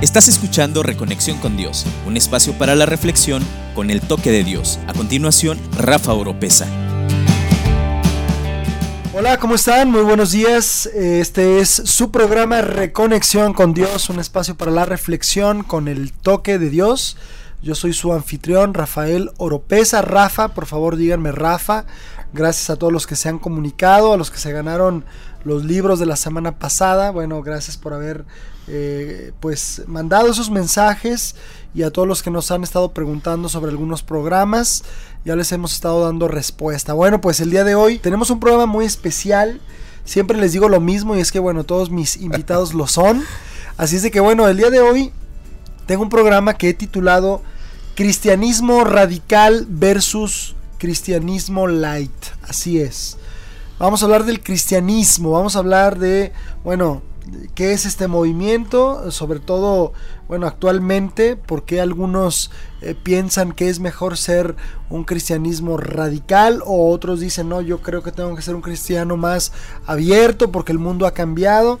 Estás escuchando Reconexión con Dios, un espacio para la reflexión con el toque de Dios. A continuación, Rafa Oropesa. Hola, ¿cómo están? Muy buenos días. Este es su programa Reconexión con Dios, un espacio para la reflexión con el toque de Dios. Yo soy su anfitrión, Rafael Oropesa. Rafa, por favor díganme Rafa. Gracias a todos los que se han comunicado, a los que se ganaron los libros de la semana pasada. Bueno, gracias por haber eh, pues mandado esos mensajes y a todos los que nos han estado preguntando sobre algunos programas. Ya les hemos estado dando respuesta. Bueno, pues el día de hoy tenemos un programa muy especial. Siempre les digo lo mismo y es que bueno, todos mis invitados lo son. Así es de que bueno, el día de hoy tengo un programa que he titulado Cristianismo radical versus cristianismo light. Así es. Vamos a hablar del cristianismo, vamos a hablar de, bueno, qué es este movimiento, sobre todo, bueno, actualmente, por qué algunos eh, piensan que es mejor ser un cristianismo radical o otros dicen, no, yo creo que tengo que ser un cristiano más abierto porque el mundo ha cambiado.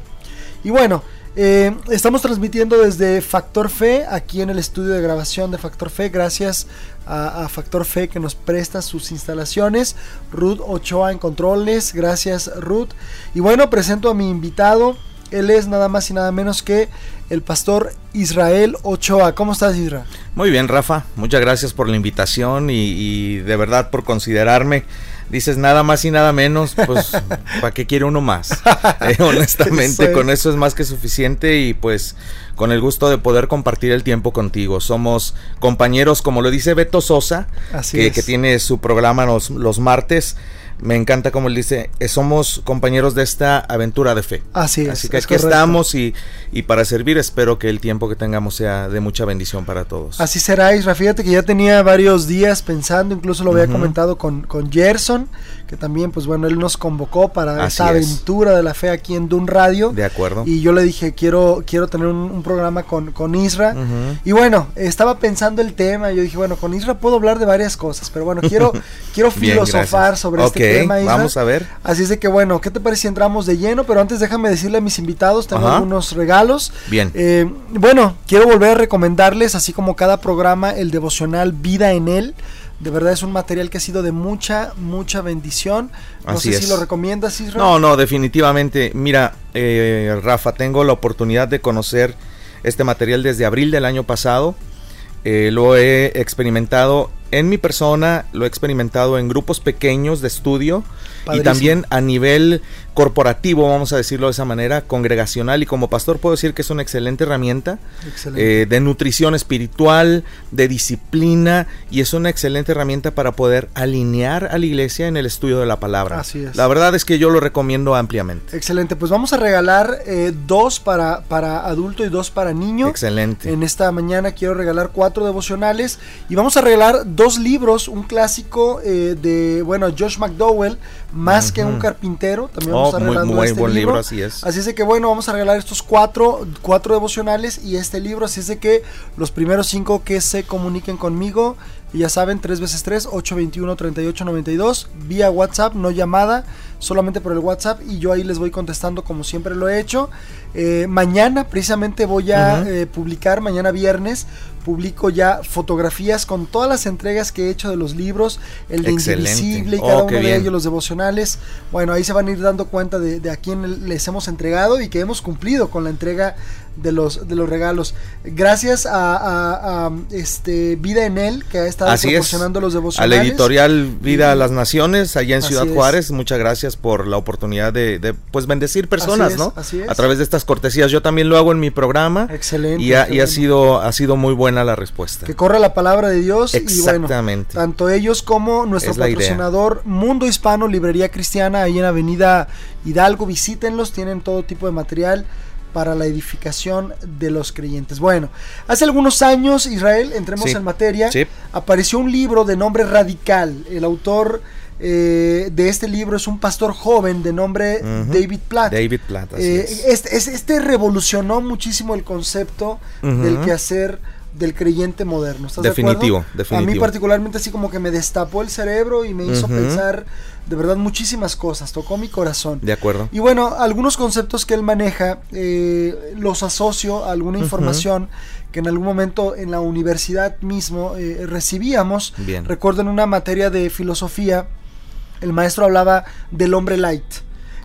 Y bueno, eh, estamos transmitiendo desde Factor Fe, aquí en el estudio de grabación de Factor Fe, gracias a, Factor Fe que nos presta sus instalaciones. Ruth Ochoa en controles, gracias Ruth. Y bueno, presento a mi invitado, él es nada más y nada menos que el pastor Israel Ochoa. ¿Cómo estás, Israel? Muy bien, Rafa. Muchas gracias por la invitación y, y de verdad por considerarme dices nada más y nada menos, pues ¿para qué quiere uno más? Eh, honestamente, con eso es más que suficiente y pues con el gusto de poder compartir el tiempo contigo. Somos compañeros, como lo dice Beto Sosa, que, que, tiene su programa los, los martes me encanta como él dice, eh, somos compañeros de esta aventura de fe. Así es. Así que aquí estamos y, y, para servir espero que el tiempo que tengamos sea de mucha bendición para todos. Así será, Isra. Fíjate que ya tenía varios días pensando, incluso lo había comentado con, con Gerson, que también, pues bueno, él nos convocó para esta aventura de la fe aquí en Dun Radio. De acuerdo. Y yo le dije, quiero, quiero tener un, programa con, con Isra. Y bueno, estaba pensando el tema, yo dije, bueno, con Isra puedo hablar de varias cosas, pero bueno, quiero, quiero filosofar sobre este Vamos a ver. Así es de que bueno, ¿qué te parece si entramos de lleno? Pero antes déjame decirle a mis invitados, tengo algunos regalos. Bien. Eh, bueno, quiero volver a recomendarles, así como cada programa, el devocional Vida en Él. De verdad es un material que ha sido de mucha, mucha bendición. No sé si lo recomiendas, Israel. No, no, definitivamente. Mira, eh, Rafa, tengo la oportunidad de conocer este material desde abril del año pasado. Eh, lo he experimentado en mi persona, lo he experimentado en grupos pequeños de estudio y también a nivel corporativo, vamos a decirlo de esa manera, congregacional y como pastor puedo decir que es una excelente herramienta eh, de nutrición espiritual, de disciplina y es una excelente herramienta para poder alinear a la iglesia en el estudio de la palabra. Así es. La verdad es que yo lo recomiendo ampliamente. Excelente, pues vamos a regalar eh, dos para, para adulto y dos para niño. Excelente. En esta mañana quiero regalar cuatro devocionales y vamos a regalar dos libros, un clásico eh, de, bueno, Josh McDowell, Más que un carpintero, también vamos oh, a regalar muy, este buen libro. así es. Así es de que, bueno, vamos a regalar estos cuatro, cuatro devocionales y este libro, así es de que los primeros cinco que se comuniquen conmigo, y ya saben, 3 veces 3, 821 3892, vía WhatsApp, no llamada, solamente por el WhatsApp y yo ahí les voy contestando como siempre lo he hecho. Eh, mañana precisamente voy a eh, publicar, mañana viernes, publico ya fotografías con todas las entregas que he hecho de los libros, el de Indivisible y cada oh, uno de ellos, los devocionales. Bueno, ahí se van a ir dando cuenta de, a quién les hemos entregado y que hemos cumplido con la entrega de los, de los regalos. Gracias a, este Vida en Él, que ha estado proporcionando los devocionales. A la editorial Vida a las Naciones, allá en Ciudad Juárez, muchas gracias por la oportunidad de, pues bendecir personas, ¿no? A través de estas cortesías. Yo también lo hago en mi programa. Excelente. Y, ha, sido, ha sido muy buena la respuesta. Que corra la palabra de Dios. Exactamente. Y bueno, tanto ellos como nuestro patrocinador Mundo Hispano, Librería Cristiana, ahí en Avenida Hidalgo, visítenlos, tienen todo tipo de material para la edificación de los creyentes. Bueno, hace algunos años, Israel, entremos en materia, apareció un libro de nombre Radical. El autor eh, de este libro es un pastor joven de nombre David Platt. David Platt, eh, este, este, revolucionó muchísimo el concepto del quehacer del creyente moderno. ¿Estás definitivo, de acuerdo? definitivo. A mí particularmente así como que me destapó el cerebro y me hizo pensar de verdad muchísimas cosas, tocó mi corazón. De acuerdo. Y bueno, algunos conceptos que él maneja eh, los asocio a alguna información que en algún momento en la universidad mismo eh, recibíamos. Bien. Recuerdo en una materia de filosofía, el maestro hablaba del hombre light.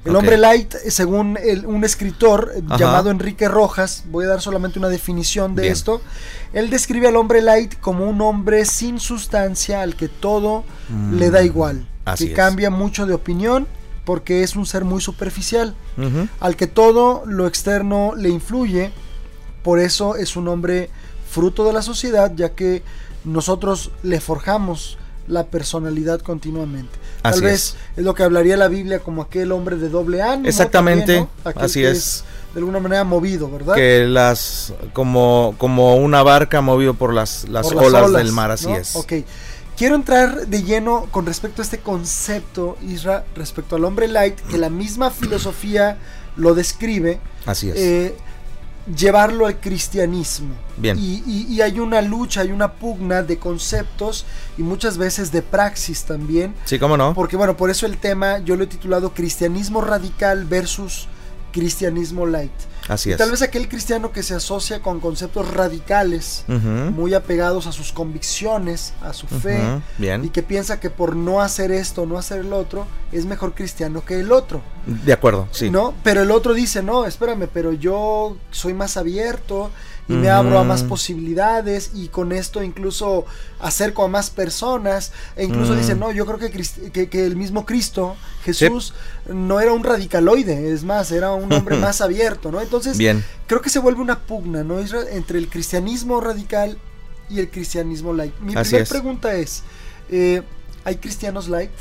El hombre light, eh, según el- un escritor eh, Ajá. llamado Enrique Rojas, voy a dar solamente una definición de Bien. esto, él describe al hombre light como un hombre sin sustancia al que todo le da igual, Mm, así que es. cambia mucho de opinión porque es un ser muy superficial, al que todo lo externo le influye, por eso es un hombre fruto de la sociedad, ya que nosotros le forjamos la personalidad continuamente. Tal Así vez es. es. lo que hablaría la Biblia como aquel hombre de doble ánimo. Exactamente, también, ¿no? Aquel así que es. De alguna manera movido, ¿verdad? Que las como como una barca movido por las, las, Por olas, del mar, así ¿no? es. Ok. Quiero entrar de lleno con respecto a este concepto, Isra, respecto al hombre light, que la misma filosofía lo describe. Así es. eh, llevarlo al cristianismo. Bien. Y, y- y hay una lucha, hay una pugna de conceptos y muchas veces de praxis también. sí, cómo no. Porque bueno, por eso el tema yo lo he titulado Cristianismo radical versus Cristianismo light. Así y es. tal vez aquel cristiano que se asocia con conceptos radicales, muy apegados a sus convicciones, a su fe, Bien. y que piensa que por no hacer esto, no hacer el otro, es mejor cristiano que el otro. De acuerdo, sí. ¿No? Pero el otro dice, no, espérame, pero yo soy más abierto y me abro a más posibilidades y con esto incluso acerco a más personas. E incluso Mm. dice, no, yo creo que, Crist- que, que el mismo Cristo, Jesús, no era un radicaloide, es más, era un hombre más abierto, ¿no? Entonces, Bien. creo que se vuelve una pugna, ¿no? Entre el cristianismo radical y el cristianismo light. Mi Así primera es. pregunta es, eh, ¿hay cristianos light?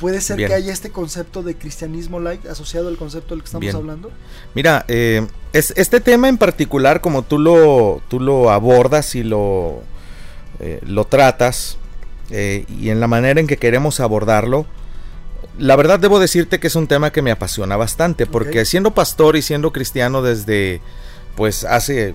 ¿Puede ser Bien. que haya este concepto de cristianismo light asociado al concepto del que estamos Bien. hablando? Mira, eh, es, este tema en particular, como tú lo, tú lo abordas y lo, eh, lo tratas, eh, y en la manera en que queremos abordarlo, la verdad debo decirte que es un tema que me apasiona bastante, porque siendo pastor y siendo cristiano desde, pues, hace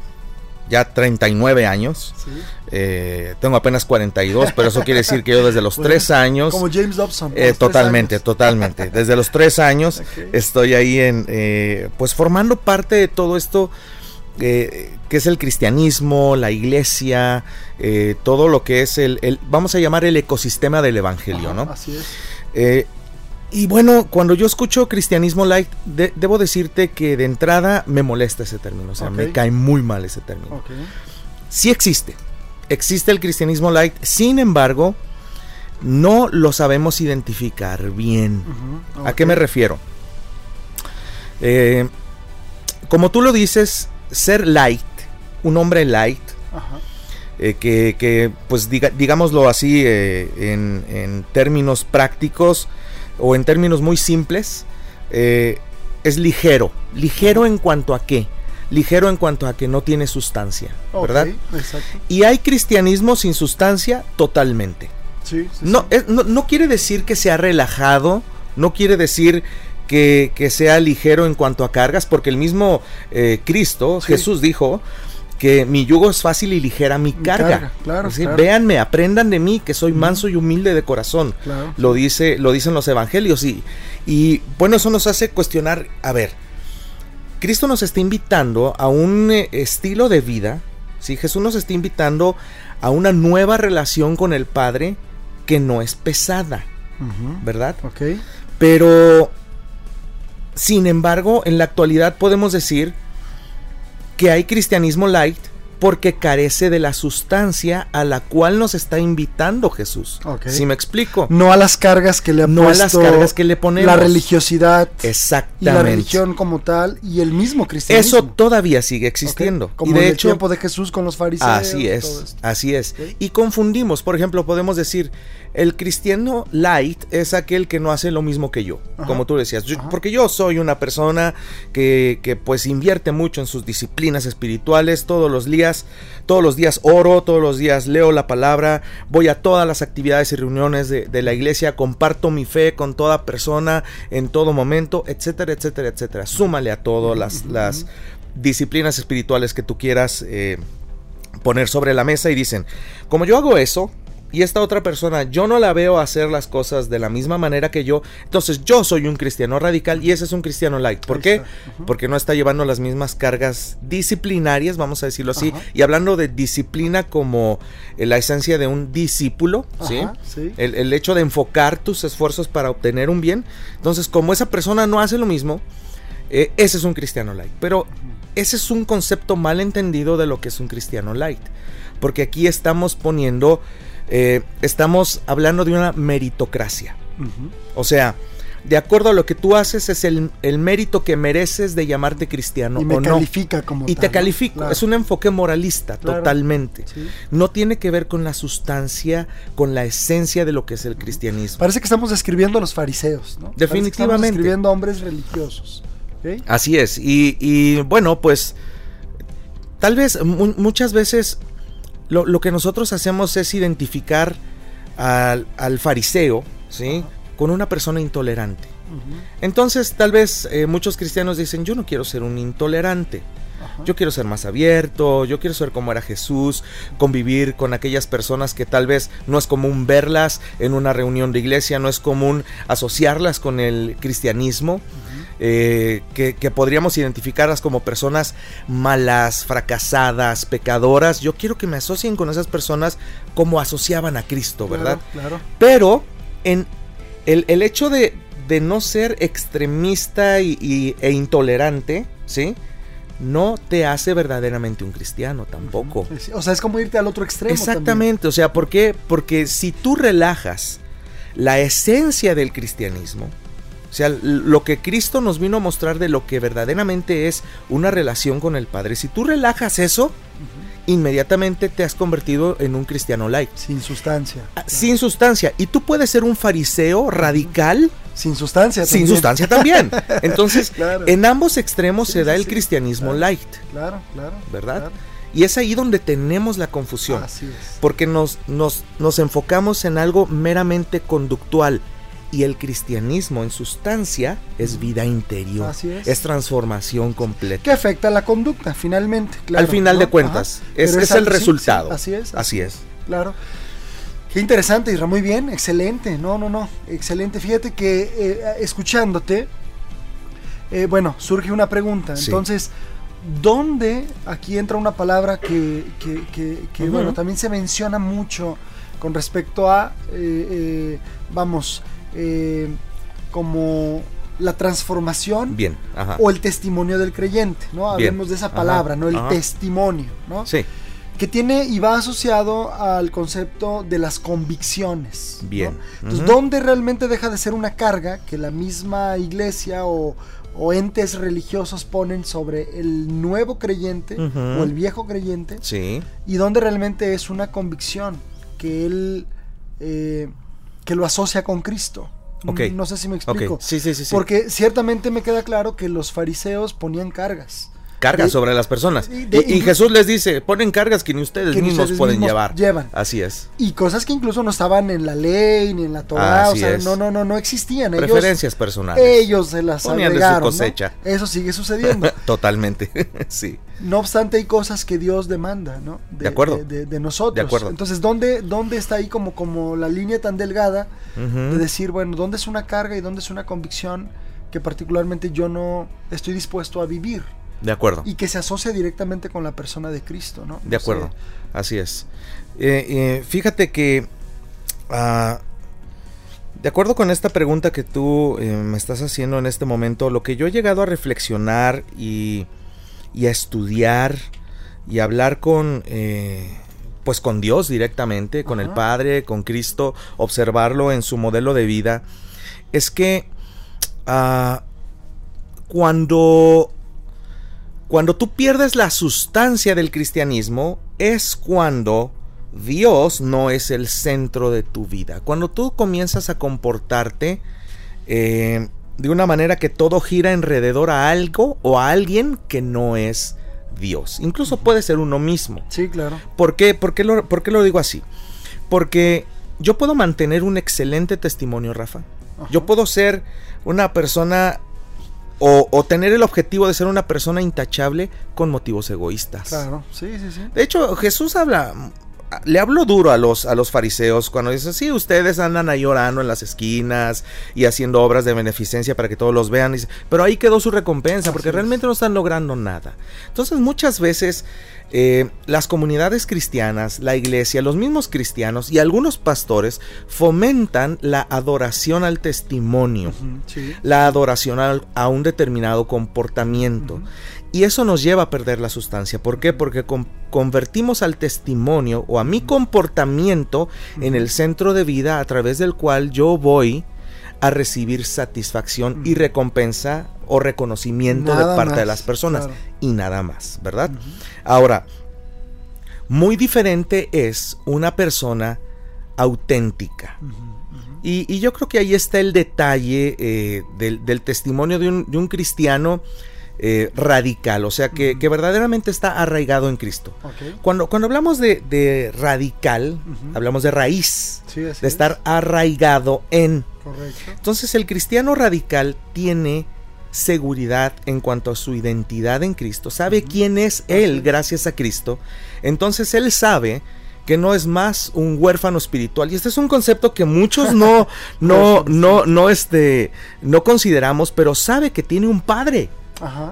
ya 39 años, Sí. eh, tengo apenas 42, pero eso quiere decir que yo desde los Bueno, 3 años... Como James Dobson. Eh, totalmente, años. totalmente. Desde los tres años Ok. estoy ahí en, eh, pues formando parte de todo esto eh, que es el cristianismo, la iglesia, todo lo que es el, el- vamos a llamar el ecosistema del evangelio, Ajá, ¿no? Así es. Y bueno, cuando yo escucho cristianismo light, de- debo decirte que de entrada me molesta ese término, o sea, me cae muy mal ese término. Ok. Sí existe, existe el cristianismo light, sin embargo, no lo sabemos identificar bien. ¿A qué me refiero? Eh, como tú lo dices, ser light, un hombre light, Ajá. eh, que, que, pues diga- digámoslo así eh, en, en términos prácticos o en términos muy simples, eh, es ligero. Ligero en cuanto a qué? Ligero en cuanto a que no tiene sustancia, ¿verdad? Exacto. Y hay cristianismo sin sustancia totalmente. Sí, sí, No, sí. es- no, no quiere decir que sea relajado, no quiere decir que, que sea ligero en cuanto a cargas, porque el mismo eh, Cristo. Jesús dijo que mi yugo es fácil y ligera mi carga. carga, claro, decir, claro. Véanme, aprendan de mí, que soy manso y humilde de corazón. Claro. Lo, dice, lo dicen los evangelios. Y, y bueno, eso nos hace cuestionar, a ver, Cristo nos está invitando a un eh, estilo de vida, ¿sí? Jesús nos está invitando a una nueva relación con el Padre que no es pesada, ¿verdad? Ok. Pero, sin embargo, en la actualidad podemos decir que hay cristianismo light porque carece de la sustancia a la cual nos está invitando Jesús. Ok. ¿Sí me explico? No a las cargas que le ha No a las cargas que le ponemos. La religiosidad y Exactamente. la religión como tal y el mismo cristianismo. Eso todavía sigue existiendo. Como y de en el hecho, tiempo de Jesús con los fariseos. Así y es, así es. Y confundimos, por ejemplo, podemos decir, el cristiano light es aquel que no hace lo mismo que yo, Ajá. como tú decías, Yo- porque yo soy una persona que, que, pues invierte mucho en sus disciplinas espirituales, todos los días, todos los días oro, todos los días leo la palabra, voy a todas las actividades y reuniones de, de la iglesia, comparto mi fe con toda persona en todo momento, etcétera, etcétera, etcétera. Súmale a todas las, las disciplinas espirituales que tú quieras. eh, poner sobre la mesa y dicen, como yo hago eso, y esta otra persona yo no la veo hacer las cosas de la misma manera que yo, entonces yo soy un cristiano radical y ese es un cristiano light. ¿Por qué? Porque no está llevando las mismas cargas disciplinarias, vamos a decirlo así, y hablando de disciplina como eh, la esencia de un discípulo, ¿sí? El, hecho de enfocar tus esfuerzos para obtener un bien. Entonces, como esa persona no hace lo mismo, eh, ese es un cristiano light. Pero ese es un concepto mal entendido de lo que es un cristiano light. Porque aquí estamos poniendo eh, estamos hablando de una meritocracia. O sea, de acuerdo a lo que tú haces, es el, mérito que mereces de llamarte cristiano y me califica como Y te califico. Es un enfoque moralista, totalmente. No tiene que ver con la sustancia, con la esencia de lo que es el cristianismo. Parece que estamos describiendo a los fariseos, ¿no? Definitivamente. estamos describiendo a hombres religiosos. Así es. Y, y, bueno, pues tal vez muchas veces lo, que nosotros hacemos es identificar al, fariseo, ¿sí? Con una persona intolerante. Entonces, tal vez eh, muchos cristianos dicen, yo no quiero ser un intolerante. Yo quiero ser más abierto, yo quiero ser como era Jesús, convivir con aquellas personas que tal vez no es común verlas en una reunión de iglesia, no es común asociarlas con el cristianismo. Eh, que, podríamos identificarlas como personas malas, fracasadas, pecadoras. Yo quiero que me asocien con esas personas como asociaban a Cristo, ¿verdad? Claro. Pero en el, hecho de, no ser extremista y, e intolerante, ¿sí? No te hace verdaderamente un cristiano tampoco. O sea, es como irte al otro extremo. Exactamente, o sea, ¿por qué? Porque si tú relajas la esencia del cristianismo, o sea, lo que Cristo nos vino a mostrar de lo que verdaderamente es una relación con el Padre. Si tú relajas eso, inmediatamente te has convertido en un cristiano light. Sin sustancia. Ah, sin sustancia. Y tú puedes ser un fariseo radical. Sin sustancia también. Sin sustancia también. Entonces, en ambos extremos se da el cristianismo light. Claro, claro. ¿Verdad? Y es ahí donde tenemos la confusión. Así es. Porque nos, nos, nos enfocamos en algo meramente conductual y el cristianismo en sustancia es vida interior. es. transformación completa. Que afecta la conducta, finalmente. Al final de cuentas, es, es, el resultado. así es. Así, es. Claro. Qué interesante, Isra, muy bien, excelente. No, no, no, excelente. Fíjate que eh, escuchándote, eh, bueno, surge una pregunta. Entonces, ¿dónde aquí entra una palabra que, que, bueno, también se menciona mucho con respecto a, eh, vamos, eh, como la transformación Bien, o el testimonio del creyente, ¿no? Hablemos de esa palabra, ¿no? El testimonio, ¿no? Sí. Que tiene y va asociado al concepto de las convicciones. Bien. Entonces, ¿dónde realmente deja de ser una carga que la misma iglesia o, entes religiosos ponen sobre el nuevo creyente o el viejo creyente? Sí. Y dónde realmente es una convicción que él eh, que lo asocia con Cristo. No sé si me explico. Sí, sí, sí, Porque ciertamente me queda claro que los fariseos ponían cargas cargas sobre las personas. y, Jesús les dice, ponen cargas que ni ustedes mismos pueden llevar. Llevan. Así es. Y cosas que incluso no estaban en la ley ni en la Torah, o sea, no, no, no, no existían. Preferencias personales. Ellos se las Ponían de su cosecha. Eso sigue sucediendo. Totalmente, sí. No obstante, hay cosas que Dios demanda, ¿no? De, acuerdo. De, nosotros. De acuerdo. Entonces, ¿dónde, ¿dónde está ahí como, como la línea tan delgada de decir, bueno, ¿dónde es una carga y dónde es una convicción que particularmente yo no estoy dispuesto a vivir? De acuerdo. Y que se asocia directamente con la persona de Cristo, ¿no? De acuerdo, así es. Eh, eh, fíjate que, ah, de acuerdo con esta pregunta que tú eh, me estás haciendo en este momento, lo que yo he llegado a reflexionar y, y a estudiar y hablar con, pues con Dios directamente, con el Padre, con Cristo, observarlo en su modelo de vida, es que ah, cuando cuando tú pierdes la sustancia del cristianismo es cuando Dios no es el centro de tu vida. Cuando tú comienzas a comportarte eh, de una manera que todo gira alrededor a algo o a alguien que no es Dios. Incluso puede ser uno mismo. Sí, claro. ¿Por qué, por qué, lo, por qué lo digo así? Porque yo puedo mantener un excelente testimonio, Rafa. Yo puedo ser una persona o, tener el objetivo de ser una persona intachable con motivos egoístas. Claro, sí, sí, sí. De hecho, Jesús habla, le habló duro a los, a los fariseos cuando dice, sí, ustedes andan ahí llorando en las esquinas y haciendo obras de beneficencia para que todos los vean, pero ahí quedó su recompensa, porque realmente no están logrando nada. Entonces muchas veces eh, las comunidades cristianas, la iglesia, los mismos cristianos y algunos pastores fomentan la adoración al testimonio, la adoración a, un determinado comportamiento. Y eso nos lleva a perder la sustancia. ¿Por qué? Porque convertimos al testimonio o a mi comportamiento en el centro de vida a través del cual yo voy a recibir satisfacción y recompensa o reconocimiento de parte de las personas y nada más, ¿verdad? Ahora, muy diferente es una persona auténtica. Y, yo creo que ahí está el detalle eh, del, testimonio de un, cristiano eh, radical, o sea, que, verdaderamente está arraigado en Cristo. Cuando, cuando hablamos de, radical, hablamos de raíz, de estar arraigado en. Entonces el cristiano radical tiene seguridad en cuanto a su identidad en Cristo, sabe quién es Él gracias a Cristo, entonces Él sabe que no es más un huérfano espiritual. Y este es un concepto que muchos no, no, no, no, este, no consideramos, pero sabe que tiene un padre,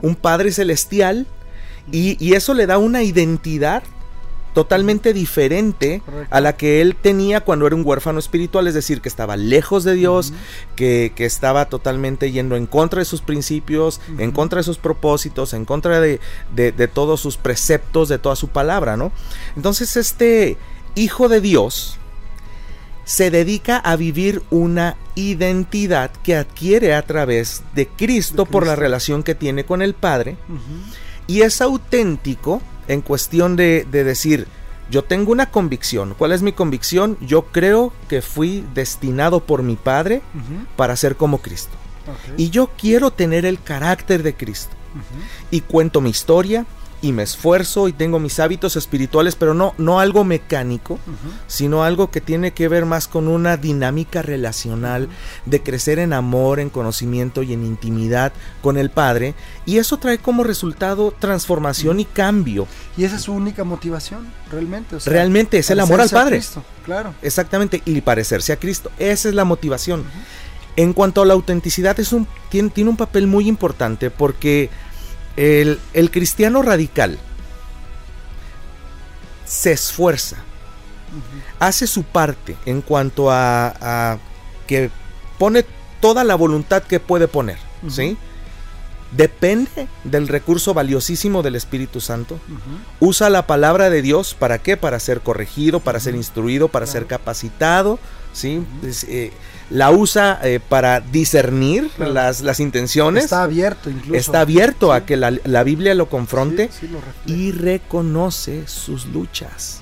un padre celestial, y, y, eso le da una identidad totalmente diferente a la que él tenía cuando era un huérfano espiritual, es decir, que estaba lejos de Dios, que, estaba totalmente yendo en contra de sus principios, en contra de sus propósitos, en contra de, de, todos sus preceptos, de toda su palabra, ¿no? Entonces este hijo de Dios se dedica a vivir una identidad que adquiere a través de Cristo, por la relación que tiene con el Padre, y es auténtico en cuestión de, decir, yo tengo una convicción. ¿Cuál es mi convicción? Yo creo que fui destinado por mi Padre para ser como Cristo. Y yo quiero tener el carácter de Cristo. Y cuento mi historia, y me esfuerzo y tengo mis hábitos espirituales, pero no, no algo mecánico, sino algo que tiene que ver más con una dinámica relacional de crecer en amor, en conocimiento y en intimidad con el Padre. Y eso trae como resultado transformación y cambio. Y esa es su única motivación, realmente. realmente es el amor al Padre. Cristo, claro. Exactamente, y parecerse a Cristo. Esa es la motivación. En cuanto a la autenticidad, es un, tiene, tiene un papel muy importante porque el, cristiano radical se esfuerza, hace su parte en cuanto a, que pone toda la voluntad que puede poner, ¿sí? Depende del recurso valiosísimo del Espíritu Santo. Usa la palabra de Dios para qué? Para ser corregido, para ser instruido, para ser capacitado, ¿sí? Eh, la usa eh, para discernir las, las, intenciones. Está abierto incluso. Está abierto a que la, Biblia lo confronte y reconoce sus luchas.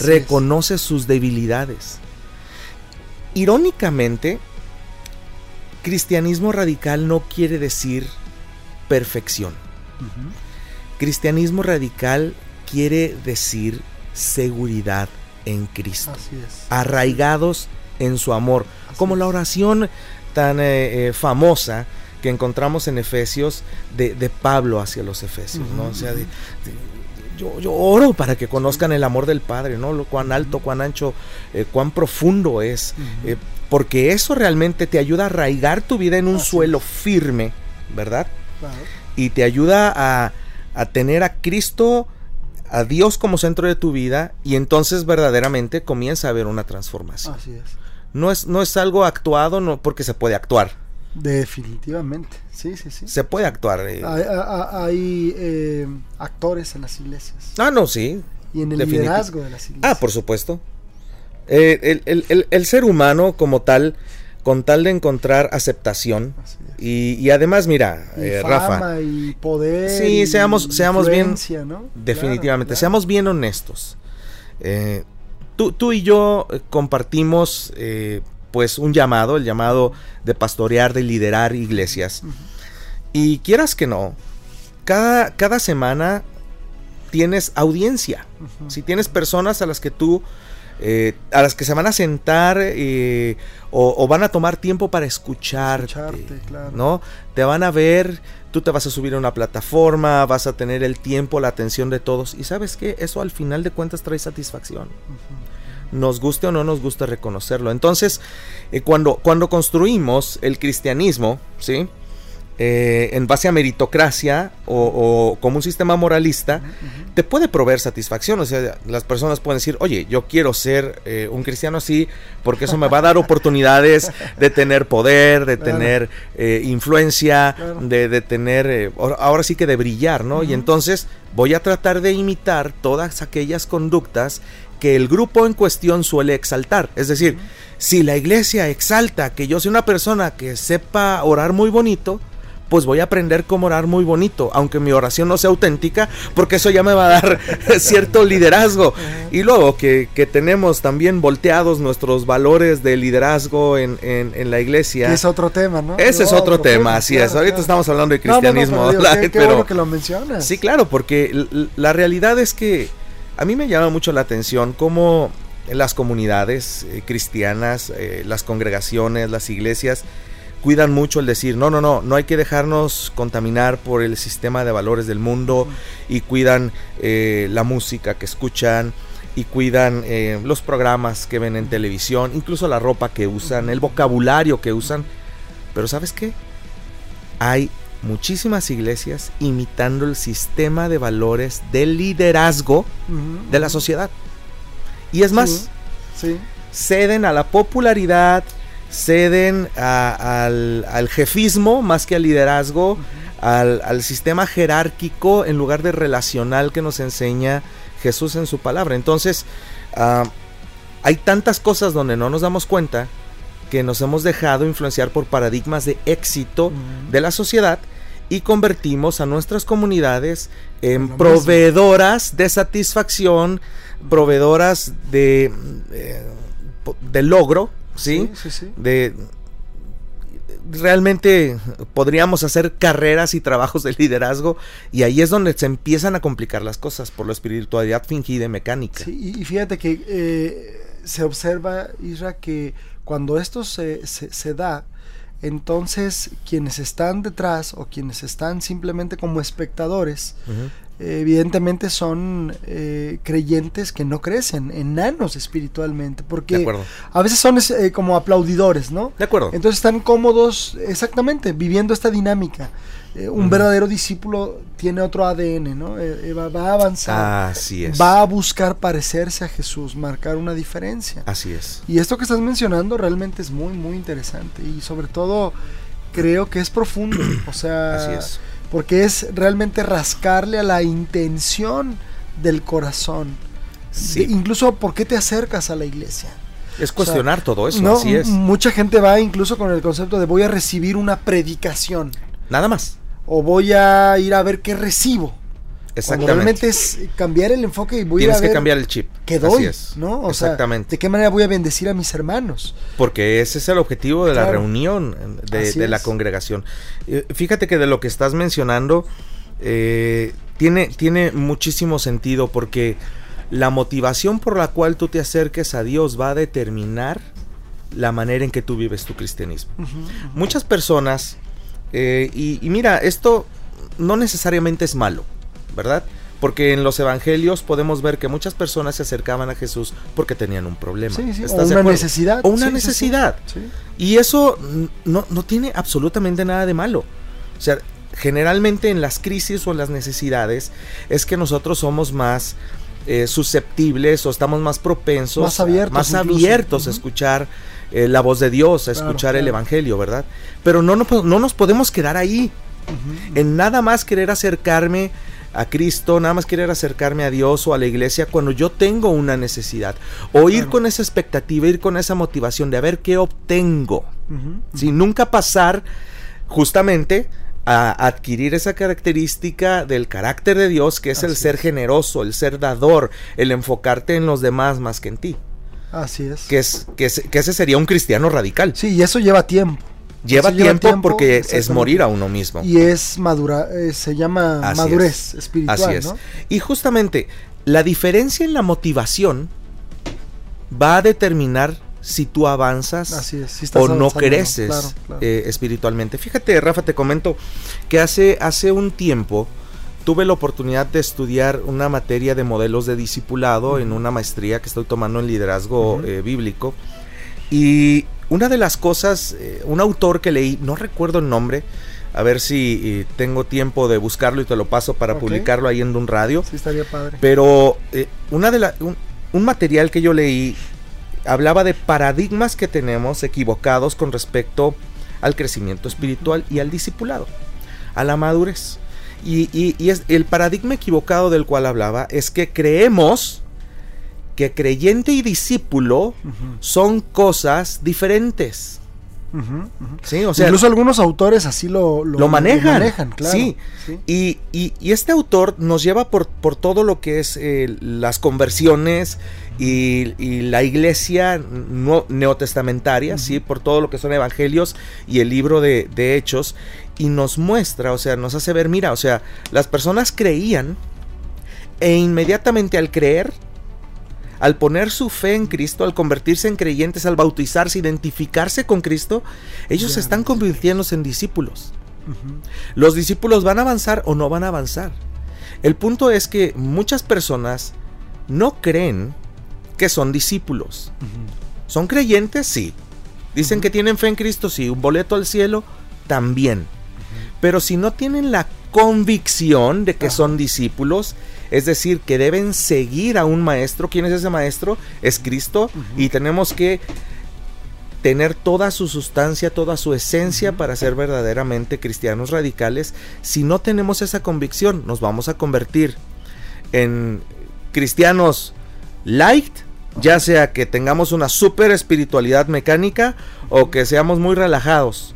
reconoce sus debilidades. Irónicamente, cristianismo radical no quiere decir perfección. Cristianismo radical quiere decir seguridad en Cristo. Arraigados en su amor. Como la oración tan eh, eh, famosa que encontramos en Efesios de, Pablo hacia los Efesios, ¿no? O sea, yo, oro para que conozcan el amor del Padre, ¿no? Lo cuán alto, cuán ancho, eh, cuán profundo es. porque eso realmente te ayuda a arraigar tu vida en un suelo firme, ¿verdad? Y te ayuda a, a tener a Cristo a Dios como centro de tu vida y entonces verdaderamente comienza a haber una transformación. Así es no es, no es algo actuado no, porque se puede actuar. Definitivamente, sí, sí, sí. Se puede actuar. Eh. Hay, eh, actores en las iglesias. Ah, no, sí. Y en el liderazgo de las iglesias. Ah, por supuesto. Eh, el, ser humano como tal, con tal de encontrar aceptación, y, además, mira, Rafa. Y poder. Sí, seamos, seamos bien. Definitivamente, seamos bien honestos. Eh, tú, y yo eh, compartimos eh, pues un llamado, el llamado de pastorear, de liderar iglesias. Y quieras que no, cada, cada semana tienes audiencia. Si tienes personas a las que tú eh, a las que se van a sentar eh, o, van a tomar tiempo para escucharte, Escucharte, claro. ¿no? Te van a ver, tú te vas a subir a una plataforma, vas a tener el tiempo, la atención de todos y sabes que eso al final de cuentas trae satisfacción. Nos guste o no nos gusta reconocerlo. Entonces, eh, cuando, cuando construimos el cristianismo, ¿sí? Eh, en base a meritocracia o, como un sistema moralista, te puede proveer satisfacción. O sea, las personas pueden decir, oye, yo quiero ser eh, un cristiano así porque eso me va a dar oportunidades de tener poder, de tener eh, influencia, de, tener, ahora sí que de brillar, ¿no? Y entonces voy a tratar de imitar todas aquellas conductas que el grupo en cuestión suele exaltar. Es decir, si la iglesia exalta que yo soy una persona que sepa orar muy bonito, pues voy a aprender cómo orar muy bonito, aunque mi oración no sea auténtica, porque eso ya me va a dar cierto liderazgo. Y luego que, tenemos también volteados nuestros valores de liderazgo en, la iglesia. es otro tema, ¿no? Ese es otro, tema, así es. Ahorita estamos hablando de cristianismo. pero, que lo mencionas. Sí, claro, porque la realidad es que a mí me llama mucho la atención cómo las comunidades eh, cristianas, eh, las congregaciones, las iglesias, cuidan mucho el decir, no, no, no, no hay que dejarnos contaminar por el sistema de valores del mundo y cuidan eh, la música que escuchan y cuidan eh, los programas que ven en televisión, incluso la ropa que usan, el vocabulario que usan. Pero ¿sabes qué? Hay muchísimas iglesias imitando el sistema de valores del liderazgo de la sociedad. Y es más, ceden a la popularidad, ceden al, jefismo más que al liderazgo, al, sistema jerárquico en lugar de relacional que nos enseña Jesús en su palabra. Entonces, ah, hay tantas cosas donde no nos damos cuenta que nos hemos dejado influenciar por paradigmas de éxito de la sociedad y convertimos a nuestras comunidades en proveedoras de satisfacción, proveedoras de, eh, de logro, ¿sí? Sí, sí, De realmente podríamos hacer carreras y trabajos de liderazgo y ahí es donde se empiezan a complicar las cosas por la espiritualidad fingida y mecánica. Sí, y fíjate que eh, se observa, Isra, que cuando esto se, se, da, entonces quienes están detrás o quienes están simplemente como espectadores, evidentemente son eh, creyentes que no crecen, enanos espiritualmente, porque a veces son eh, como aplaudidores, ¿no? De acuerdo. Entonces están cómodos, exactamente, viviendo esta dinámica. Eh, un verdadero discípulo tiene otro ADN, ¿no? va a avanzar. Así es. Va a buscar parecerse a Jesús, marcar una diferencia. Así es. Y esto que estás mencionando realmente es muy, muy interesante y sobre todo creo que es profundo. o sea... Así es porque es realmente rascarle a la intención del corazón. incluso por qué te acercas a la iglesia. Es cuestionar todo eso, así es. Mucha gente va incluso con el concepto de voy a recibir una predicación. Nada más. O voy a ir a ver qué recibo. Exactamente. realmente es cambiar el enfoque y voy Tienes a ver que cambiar el chip. ¿Qué doy? ¿no? Exactamente. ¿De qué manera voy a bendecir a mis hermanos? Porque ese es el objetivo de la reunión, de, la congregación. Eh, fíjate que de lo que estás mencionando eh, tiene, tiene muchísimo sentido porque la motivación por la cual tú te acerques a Dios va a determinar la manera en que tú vives tu cristianismo. Muchas personas, eh, y mira, esto no necesariamente es malo. ¿verdad? Porque en los evangelios podemos ver que muchas personas se acercaban a Jesús porque tenían un problema. o una necesidad. O una necesidad. Y eso no, tiene absolutamente nada de malo. O sea, generalmente en las crisis o en las necesidades es que nosotros somos más eh, susceptibles o estamos más propensos, más abiertos, más abiertos a escuchar eh, la voz de Dios, a escuchar el Evangelio, ¿verdad? Pero no, no, nos podemos quedar ahí. En nada más querer acercarme a Cristo, nada más querer acercarme a Dios o a la iglesia cuando yo tengo una necesidad. O ir con esa expectativa, ir con esa motivación de a ver qué obtengo. Sin nunca pasar justamente a adquirir esa característica del carácter de Dios, que es el ser generoso, el ser dador, el enfocarte en los demás más que en ti. Así es. Que, es, que, ese sería un cristiano radical. Sí, y eso lleva tiempo. Lleva, tiempo, porque es morir a uno mismo. Y es madura, eh, se llama madurez espiritual. Así es. Y justamente la diferencia en la motivación va a determinar si tú avanzas Así es, si estás o no creces claro, claro. eh, espiritualmente. Fíjate, Rafa, te comento que hace, hace un tiempo tuve la oportunidad de estudiar una materia de modelos de discipulado en una maestría que estoy tomando en liderazgo eh, bíblico. Y una de las cosas, eh, un autor que leí, no recuerdo el nombre, a ver si eh, tengo tiempo de buscarlo y te lo paso para publicarlo ahí en un radio. Sí, estaría padre. Pero eh, una de la, un, un material que yo leí hablaba de paradigmas que tenemos equivocados con respecto al crecimiento espiritual y al discipulado, a la madurez. Y, y- y es, el paradigma equivocado del cual hablaba es que creemos que creyente y discípulo son cosas diferentes. ¿sí? O sea, Incluso algunos autores así lo, lo manejan, claro. sí. sí. Y, y- y este autor nos lleva por, por todo lo que es eh, las conversiones y, y la iglesia no- neotestamentaria. ¿sí? por todo lo que son evangelios y el libro de, de Hechos, y nos muestra, o sea, nos hace ver, mira, o sea, las personas creían e inmediatamente al creer, al poner su fe en Cristo, al convertirse en creyentes, al bautizarse, identificarse con Cristo, ellos Ya. están convirtiéndose en discípulos. Los discípulos van a avanzar o no van a avanzar. El punto es que muchas personas no creen que son discípulos. ¿Son creyentes? Sí. Dicen que tienen fe en Cristo, sí. Un boleto al cielo, también. Pero si no tienen la convicción de que Ajá. son discípulos, es decir, que deben seguir a un maestro. ¿Quién es ese maestro? Es Cristo. Y tenemos que tener toda su sustancia, toda su esencia para ser verdaderamente cristianos radicales. Si no tenemos esa convicción, nos vamos a convertir en cristianos light, ya sea que tengamos una super espiritualidad mecánica o que seamos muy relajados.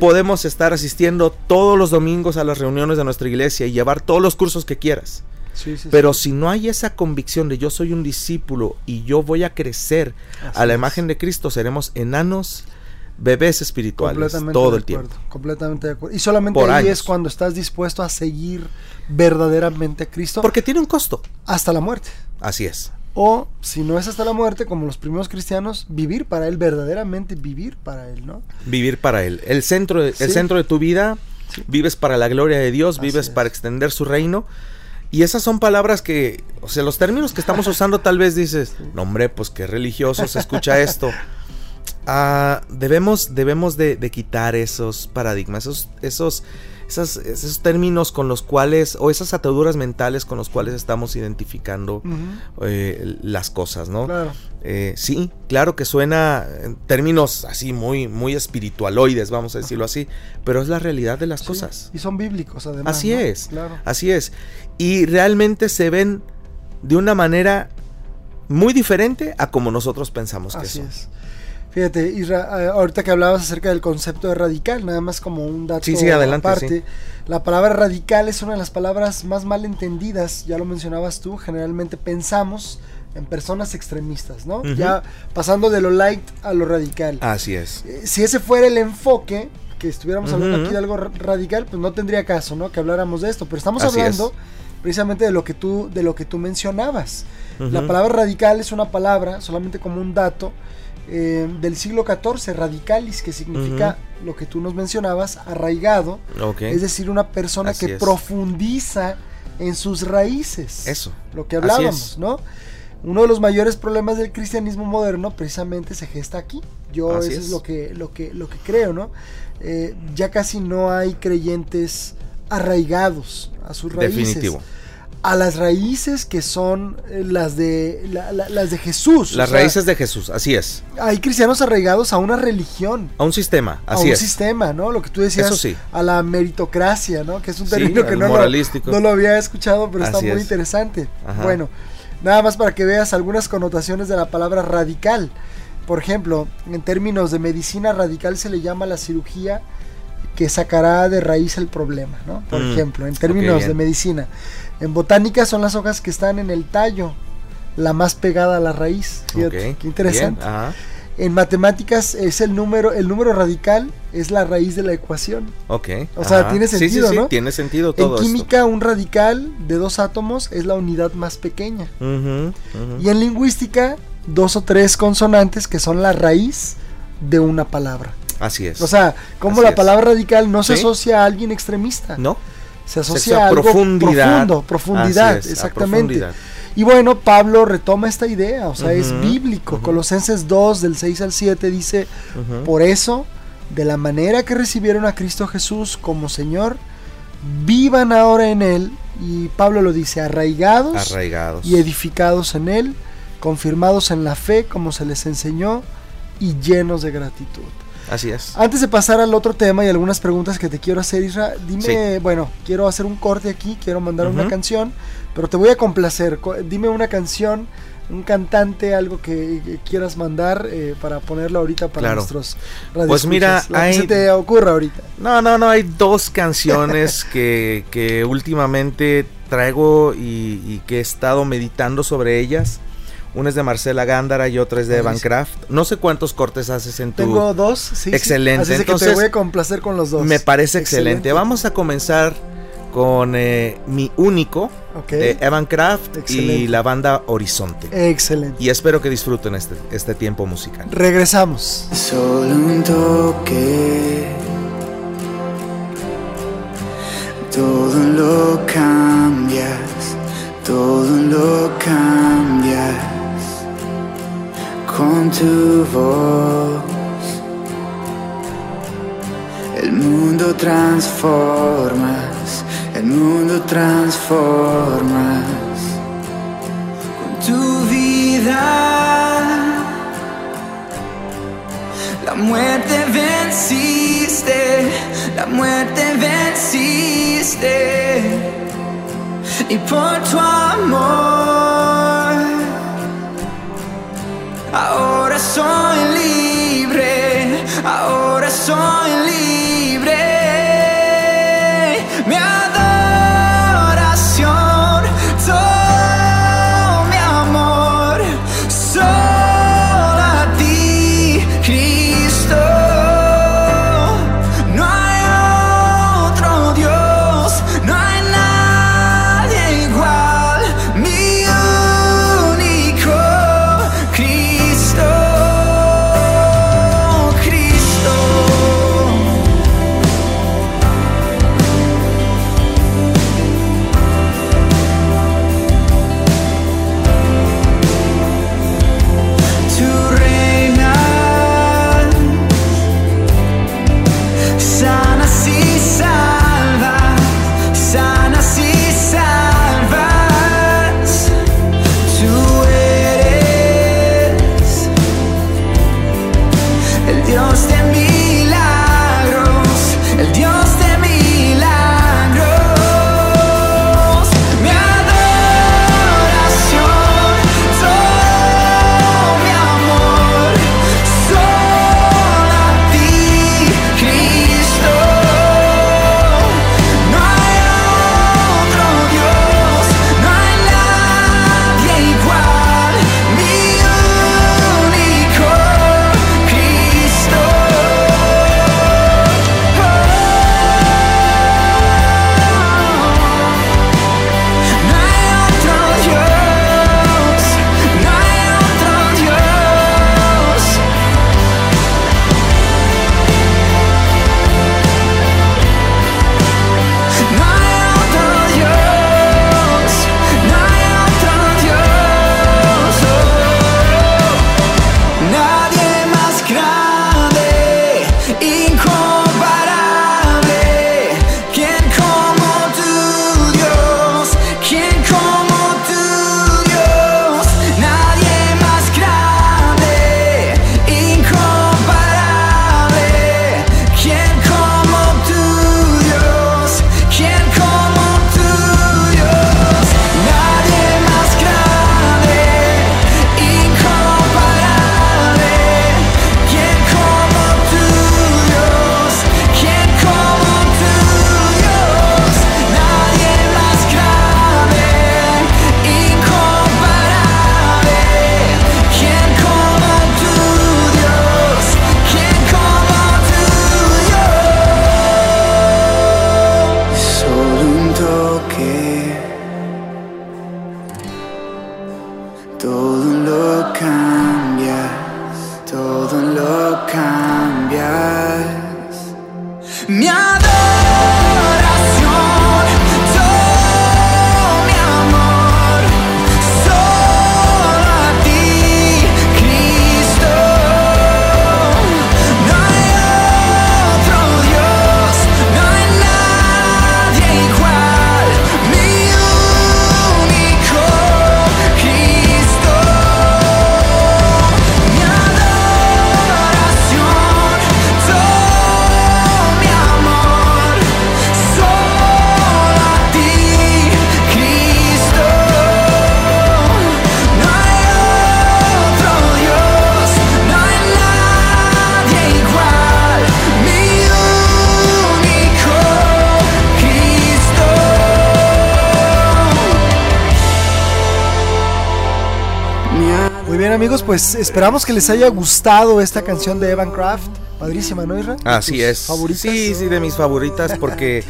Podemos estar asistiendo todos los domingos a las reuniones de nuestra iglesia y llevar todos los cursos que quieras. Sí, sí, Pero sí. si no hay esa convicción de yo soy un discípulo y yo voy a crecer Así a la es. imagen de Cristo, seremos enanos, bebés espirituales todo el tiempo. acuerdo, Completamente de acuerdo. Y solamente Por ahí años. es cuando estás dispuesto a seguir verdaderamente a Cristo Porque tiene un costo. hasta la muerte. Así es. O si no es hasta la muerte, como los primeros cristianos, vivir para Él, verdaderamente vivir para Él, ¿no? Vivir para Él. El centro de, el centro de tu vida, Sí. vives para la gloria de Dios, Así vives es. para extender su reino. Y esas son palabras que, o sea, los términos que estamos usando tal vez dices, no hombre, pues qué religioso se escucha esto. Ah, debemos debemos de, de quitar esos paradigmas, esos, esos, esas- esos términos con los cuales, o esas ataduras mentales con los cuales estamos identificando eh, las cosas, ¿no? Claro. Eh, sí, claro que suena en términos así muy, muy espiritualoides, vamos a decirlo así, pero es la realidad de las Sí, cosas. Y son bíblicos, además. Así ¿no? es. Claro. Así es. Y realmente se ven de una manera muy diferente a como nosotros pensamos que Así son. es. Fíjate, Isra, eh, ahorita que hablabas acerca del concepto de radical, nada más como un dato Sí, sí, adelante, aparte, la palabra radical es una de las palabras más mal entendidas, ya lo mencionabas tú, generalmente pensamos en personas extremistas, ¿no? Ujú. Ya pasando de lo light a lo radical. Así es. Eh, si ese fuera el enfoque, que estuviéramos hablando Ujú. aquí de algo ra- radical, pues no tendría caso, ¿no? Que habláramos de esto, pero estamos Así hablando es. precisamente de lo que tú de lo que tú mencionabas. La Ujú. palabra radical es una palabra, solamente como un dato, eh, del siglo XIV, radicalis, que significa lo que tú nos mencionabas, arraigado, es decir, una persona Así que es. profundiza en sus raíces. Eso. Lo que hablábamos. ¿no? Uno de los mayores problemas del cristianismo moderno precisamente se gesta aquí. Yo Así eso es. es. lo que lo que lo que creo, ¿no? Eh, ya casi no hay creyentes arraigados a sus raíces. Definitivo. A las raíces que son eh, las de la- la- las de Jesús. o Las sea, raíces de Jesús, así es. Hay cristianos arraigados a una religión. A un sistema, a así un es. sistema, ¿no? Lo que tú decías, Eso sí. a la meritocracia, ¿no? Que es un Sí, término que no lo, no lo había escuchado, pero está muy es. interesante. Ajá. Bueno, nada más para que veas algunas connotaciones de la palabra radical. Por ejemplo, en términos de medicina radical se le llama la cirugía que sacará de raíz el problema, ¿no? Por Mm, ejemplo, en términos de medicina. En botánica son las hojas que están en el tallo, la más pegada a la raíz. Fíjate, qué interesante. bien, ajá, En matemáticas es el número, el número radical es la raíz de la ecuación. ok. O sea, tiene Sí, sí, sentido, sí, ¿no? Tiene sentido todo en química, un radical de dos átomos es la unidad más pequeña. Y en lingüística, dos o tres consonantes que son la raíz de una palabra. Así es. O sea, como la es. palabra radical no se Sí. asocia a alguien extremista. ¿No? Se asocia a algo profundidad. profundo, profundidad, es, exactamente. profundidad. Y bueno, Pablo retoma esta idea, o sea, es bíblico. Colosenses 2, del 6 al 7 dice, por eso, de la manera que recibieron a Cristo Jesús como Señor, vivan ahora en Él, y Pablo lo dice, arraigados Arraigados. y edificados en Él, confirmados en la fe como se les enseñó, y llenos de gratitud. Así es. Antes de pasar al otro tema y algunas preguntas que te quiero hacer, Isra, dime, bueno, quiero hacer un corte aquí, quiero mandar una canción, pero te voy a complacer. Co- Dime una canción, un cantante, algo que, quieras mandar eh, para ponerlo ahorita para Claro. nuestros Pues mira, que hay- se te ocurra ahorita. No, no, no, hay dos canciones que, que últimamente traigo y, y que he estado meditando sobre ellas. Una es de Marcela Gándara y otra es de Evan. Kraft. No sé cuántos cortes haces en tu... Tengo dos, sí, sí. Excelente, Así es que te entonces, voy a complacer con los dos. Me parece excelente. Excelente. Vamos a comenzar con eh, Mi Único Ok. de Evan Kraft y la banda Horizonte. Excelente. Y espero que disfruten este, este tiempo musical. Regresamos. Solo un toque, todo lo cambias, todo lo cambias con tu voz. El mundo transformas, el mundo transformas con tu vida. La muerte venciste, la muerte venciste. Y por tu amor, ahora soy libre, ahora soy libre. Pues esperamos que les haya gustado esta canción de Evan Craft. Padrísima, ¿no, Isra? Así ¿Tus es. favoritas? Sí, sí, de mis favoritas porque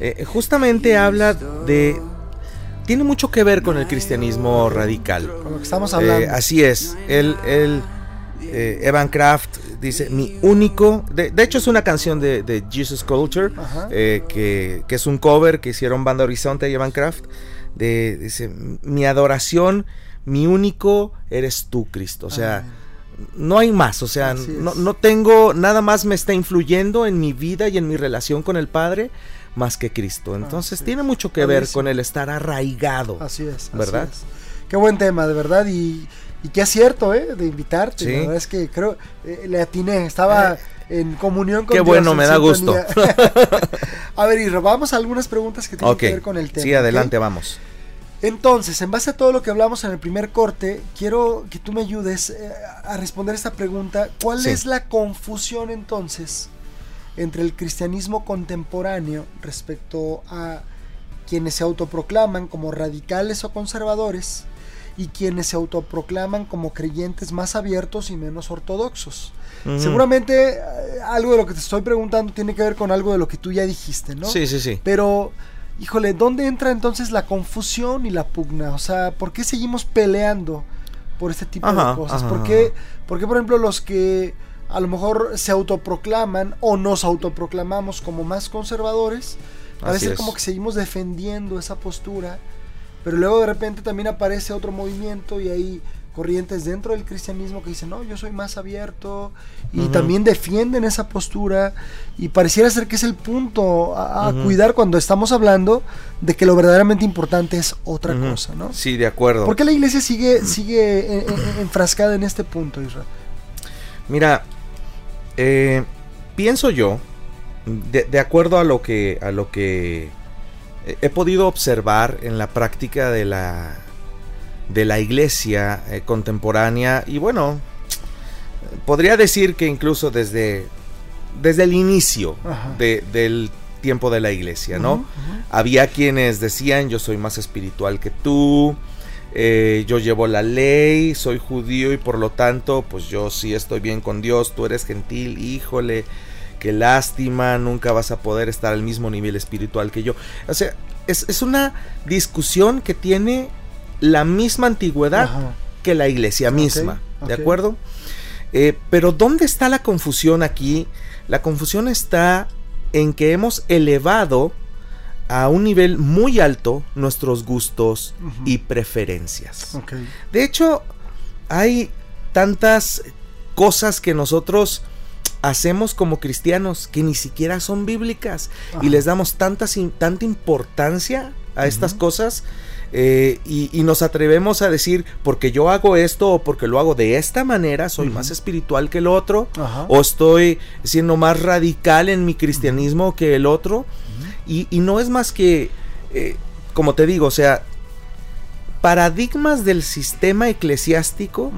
eh, justamente habla de... Tiene mucho que ver con el cristianismo radical. Con lo que estamos hablando. Eh, así es. Él, él, eh, Evan Kraft dice, mi único... De, de hecho es una canción de, de Jesus Culture, Ajá. eh, que, que es un cover que hicieron Banda Horizonte y Evan Kraft. De, dice, mi adoración, mi único eres tú, Cristo. O sea... No hay más, o sea. Así no, no tengo, nada más me está influyendo en mi vida y en mi relación con el Padre más que Cristo. Entonces Así tiene mucho que ver con el estar arraigado. Así es. así ¿Verdad? es. Qué buen tema, de verdad. Y, y qué acierto, ¿eh? De invitarte. Sí. La verdad es que creo, eh, le atiné. Estaba en comunión con Qué Dios, bueno, en me da gusto. a ver, y vamos a algunas preguntas que tienen que ver con el tema. sí, adelante, vamos. Entonces, en base a todo lo que hablamos en el primer corte, quiero que tú me ayudes eh, a responder esta pregunta. ¿Cuál Sí. es la confusión entonces entre el cristianismo contemporáneo respecto a quienes se autoproclaman como radicales o conservadores y quienes se autoproclaman como creyentes más abiertos y menos ortodoxos? Seguramente eh, algo de lo que te estoy preguntando tiene que ver con algo de lo que tú ya dijiste, ¿no? Sí, sí, sí. Pero, híjole, ¿dónde entra entonces la confusión y la pugna? O sea, ¿por qué seguimos peleando por este tipo Ajá, de cosas? ajá, ¿Por qué, por qué, por ejemplo, los que a lo mejor se autoproclaman o nos autoproclamamos como más conservadores, parece como que seguimos defendiendo esa postura, pero luego de repente también aparece otro movimiento y hay corrientes dentro del cristianismo que dicen, no, yo soy más abierto y también defienden esa postura y pareciera ser que es el punto a, cuidar cuando estamos hablando de que lo verdaderamente importante es otra cosa, ¿no? Sí, de acuerdo. ¿Por qué la iglesia sigue, sigue en- en- enfrascada en este punto, Israel? Mira, eh, pienso yo, de, de acuerdo a lo que a lo que he podido observar en la práctica de la de la iglesia eh, contemporánea y bueno, podría decir que incluso desde desde el inicio de- del tiempo de la iglesia, ¿no? Había quienes decían yo soy más espiritual que tú, eh, yo llevo la ley, soy judío y por lo tanto pues yo sí estoy bien con Dios, tú eres gentil, híjole, qué lástima, nunca vas a poder estar al mismo nivel espiritual que yo. O sea, es, es una discusión que tiene la misma antigüedad Ajá. que la iglesia misma, ¿de acuerdo? Eh, pero ¿dónde está la confusión aquí? La confusión está en que hemos elevado a un nivel muy alto nuestros gustos y preferencias. De hecho, hay tantas cosas que nosotros hacemos como cristianos que ni siquiera son bíblicas Ajá. y les damos tanta, tanta importancia a estas cosas eh, y, y nos atrevemos a decir porque yo hago esto o porque lo hago de esta manera soy más espiritual que el otro o estoy siendo más radical en mi cristianismo que el otro y, y no es más que eh, como te digo o sea paradigmas del sistema eclesiástico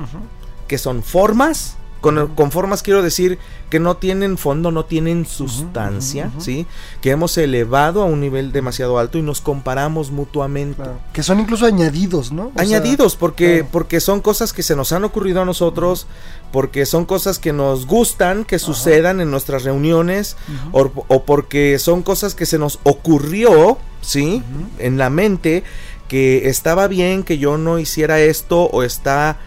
que son formas, con, con formas quiero decir que no tienen fondo, no tienen sustancia. ¿sí? Que hemos elevado a un nivel demasiado alto y nos comparamos mutuamente. Claro. Que son incluso añadidos, ¿no? O sea, Añadidos, porque, claro. porque son cosas que se nos han ocurrido a nosotros, porque son cosas que nos gustan que sucedan en nuestras reuniones, o, o porque son cosas que se nos ocurrió, ¿sí? En la mente, que estaba bien que yo no hiciera esto, o está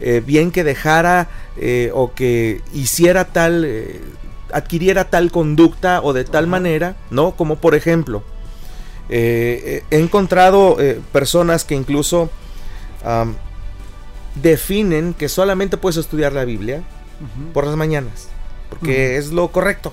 eh, bien que dejara, eh, o que hiciera tal, eh, adquiriera tal conducta, o de tal Ajá. manera, ¿no? Como por ejemplo, he encontrado eh, personas que incluso definen que solamente puedes estudiar la Biblia por las mañanas, porque es lo correcto.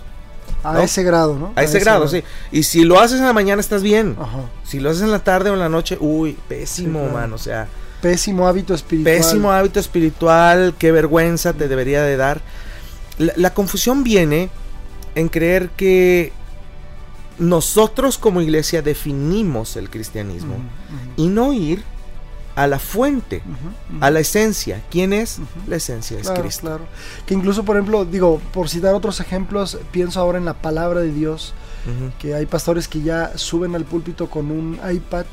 A ¿no? ese grado, ¿no? A ese grado, sí. Y si lo haces en la mañana estás bien. Ajá. Si lo haces en la tarde o en la noche, uy, pésimo, Sí, claro. man. O sea, Pésimo hábito espiritual. pésimo hábito espiritual, qué vergüenza te debería de dar. La, la confusión viene en creer que nosotros como iglesia definimos el cristianismo y no ir a la fuente, a la esencia. ¿Quién es? La esencia es Claro, Cristo. claro. Que incluso, por ejemplo, digo, por citar otros ejemplos, pienso ahora en la palabra de Dios, que hay pastores que ya suben al púlpito con un iPad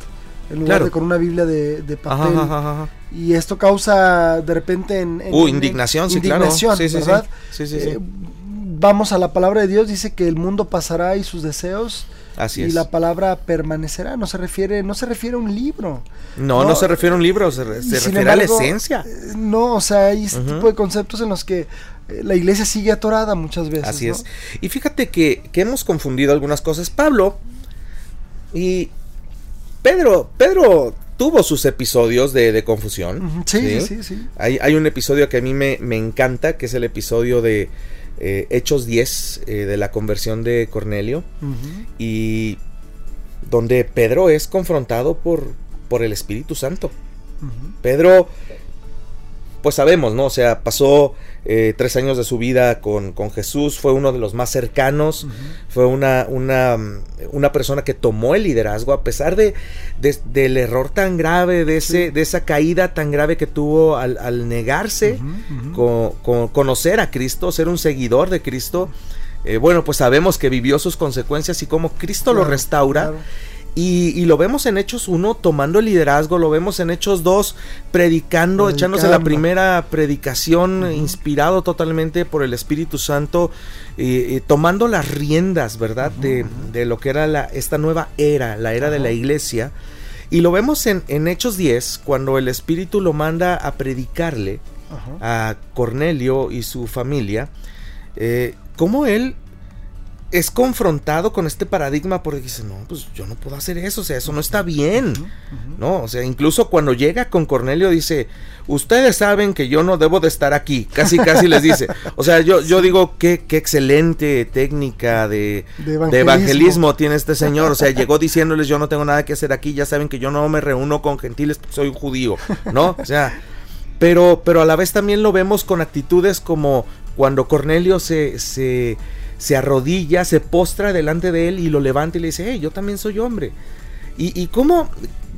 en lugar Claro. de con una Biblia de, de papel. ajá, ajá, ajá. Y esto causa de repente en, en- Uh, en- indignación, sí, indignación, claro. Sí, sí, sí. ¿verdad? Sí, sí, sí. Eh, vamos a la palabra de Dios, dice que el mundo pasará y sus deseos Así y es. la palabra permanecerá. No se refiere, no se refiere a un libro. No, no, se refiere a un libro, se, refiere a la esencia. eh, No, o sea, hay este tipo de conceptos en los que eh, la iglesia sigue atorada muchas veces. Así ¿no? es. Y fíjate que, que hemos confundido algunas cosas. Pablo y Pedro, Pedro tuvo sus episodios de, de confusión. Sí, sí, sí. sí. Hay, hay un episodio que a mí me, me encanta, que es el episodio de eh, Hechos 10, eh, de la conversión de Cornelio, y donde Pedro es confrontado por, por el Espíritu Santo. Pedro, pues sabemos, ¿no? O sea, pasó eh, tres años de su vida con, con Jesús, fue uno de los más cercanos, fue una, una, una persona que tomó el liderazgo a pesar de, de- del error tan grave, de, ese, Sí. de esa caída tan grave que tuvo al, al negarse Ujú, ujú. co- co- conocer a Cristo, ser un seguidor de Cristo. Eh, bueno, pues sabemos que vivió sus consecuencias y cómo Cristo lo restaura. claro. Y, y lo vemos en Hechos 1 tomando el liderazgo, lo vemos en Hechos 2 predicando, echándose la primera predicación inspirado totalmente por el Espíritu Santo, eh, eh, tomando las riendas, ¿verdad? de, de lo que era la, esta nueva era, la era de la iglesia. Y lo vemos en, en Hechos 10, cuando el Espíritu lo manda a predicarle a Cornelio y su familia, eh, cómo él es confrontado con este paradigma porque dice, no, pues yo no puedo hacer eso, o sea, eso no está bien. ¿no? O sea, incluso cuando llega con Cornelio dice, ustedes saben que yo no debo de estar aquí, casi casi les dice, o sea, yo, yo digo, qué, qué excelente técnica de, De de evangelismo. evangelismo tiene este señor, o sea, llegó diciéndoles, yo no tengo nada que hacer aquí, ya saben que yo no me reúno con gentiles, porque soy un judío, ¿no? O sea, pero, pero a la vez también lo vemos con actitudes como cuando Cornelio se, se, se arrodilla, se postra delante de él y lo levanta y le dice, hey, yo también soy hombre. Y, y cómo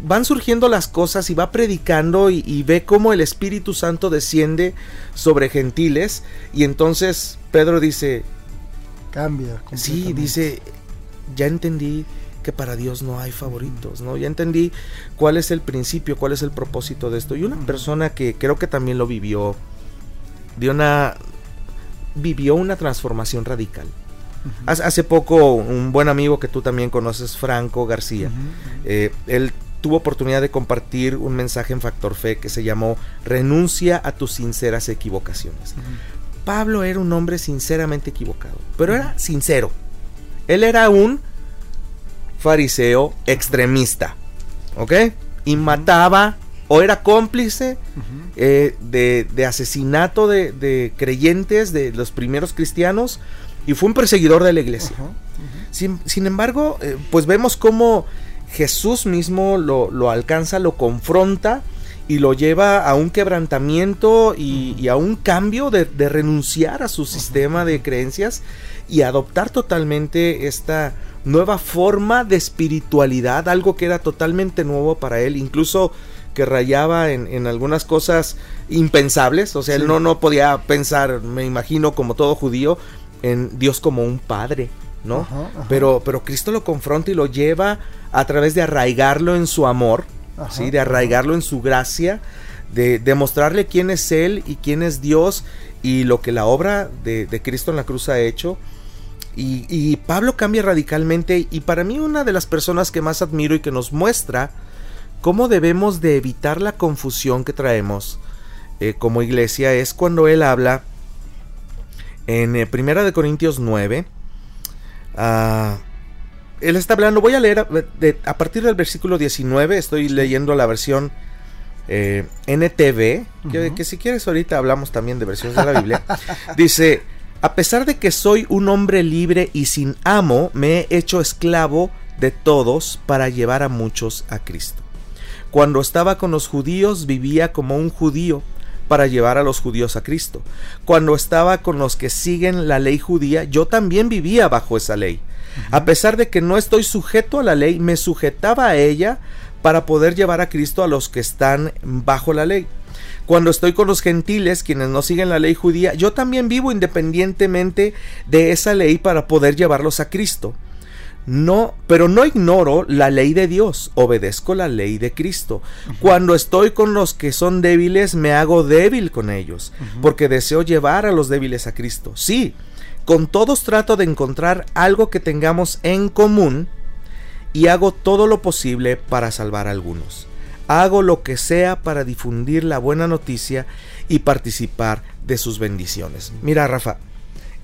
van surgiendo las cosas y va predicando y, y ve cómo el Espíritu Santo desciende sobre gentiles. Y entonces Pedro dice, Cambia. Sí, dice, ya entendí que para Dios no hay favoritos, ¿no? Ya entendí cuál es el principio, cuál es el propósito de esto. Y una persona que creo que también lo vivió, dio una, vivió una transformación radical. Hace, hace poco un buen amigo que tú también conoces, Franco García, eh, él tuvo oportunidad de compartir un mensaje en Factor Fe que se llamó Renuncia a tus sinceras equivocaciones. Pablo era un hombre sinceramente equivocado, pero era sincero. Él era un fariseo extremista, ¿ok? Y mataba o era cómplice eh, de, de asesinato de, de creyentes, de los primeros cristianos, y fue un perseguidor de la iglesia. Sin, sin embargo, eh, pues vemos cómo Jesús mismo lo, lo alcanza, lo confronta y lo lleva a un quebrantamiento y, y a un cambio de, de renunciar a su sistema de creencias y adoptar totalmente esta nueva forma de espiritualidad, algo que era totalmente nuevo para él, incluso que rayaba en, en algunas cosas impensables, o sea, él no, no podía pensar, me imagino, como todo judío, en Dios como un padre, ¿no? Ajá, ajá. Pero, pero Cristo lo confronta y lo lleva a través de arraigarlo en su amor, Ajá, ¿sí? de arraigarlo en su gracia, de demostrarle quién es Él y quién es Dios y lo que la obra de, de Cristo en la cruz ha hecho. Y, y Pablo cambia radicalmente y para mí una de las personas que más admiro y que nos muestra cómo debemos de evitar la confusión que traemos eh, como iglesia es cuando él habla en eh, Primera de Corintios 9. ah, él está hablando, voy a leer a, de- a partir del versículo 19, estoy leyendo la versión eh, NTV, que, que si quieres ahorita hablamos también de versiones de la Biblia. Dice, a pesar de que soy un hombre libre y sin amo, me he hecho esclavo de todos para llevar a muchos a Cristo. Cuando estaba con los judíos vivía como un judío para llevar a los judíos a Cristo. Cuando estaba con los que siguen la ley judía, yo también vivía bajo esa ley. A pesar de que no estoy sujeto a la ley, me sujetaba a ella para poder llevar a Cristo a los que están bajo la ley. Cuando estoy con los gentiles, quienes no siguen la ley judía, yo también vivo independientemente de esa ley para poder llevarlos a Cristo. No, pero no ignoro la ley de Dios, obedezco la ley de Cristo. Cuando estoy con los que son débiles, me hago débil con ellos, porque deseo llevar a los débiles a Cristo. Sí, con todos trato de encontrar algo que tengamos en común y hago todo lo posible para salvar a algunos. Hago lo que sea para difundir la buena noticia y participar de sus bendiciones. Mira, Rafa,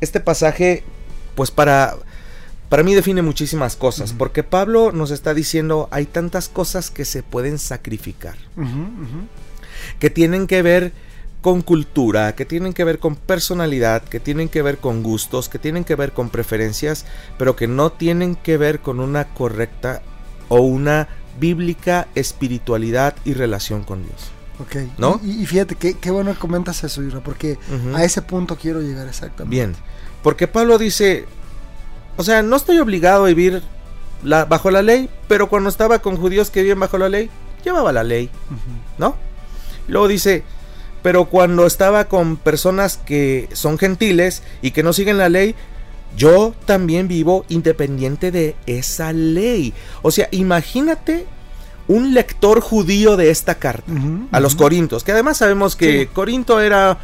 este pasaje, pues para para mí define muchísimas cosas, porque Pablo nos está diciendo hay tantas cosas que se pueden sacrificar, que tienen que ver con cultura, que tienen que ver con personalidad, que tienen que ver con gustos, que tienen que ver con preferencias, pero que no tienen que ver con una correcta o una bíblica espiritualidad y relación con Dios. Ok. ¿No? Y, fíjate, qué, qué bueno que comentas eso, Ira, porque a ese punto quiero llegar exactamente. Bien. Porque Pablo dice, o sea, no estoy obligado a vivir bajo la ley, pero cuando estaba con judíos que viven bajo la ley, llevaba la ley, ¿no? luego dice, pero cuando estaba con personas que son gentiles y que no siguen la ley, yo también vivo independiente de esa ley. O sea, imagínate un lector judío de esta carta a los corintos, que además sabemos que Corinto era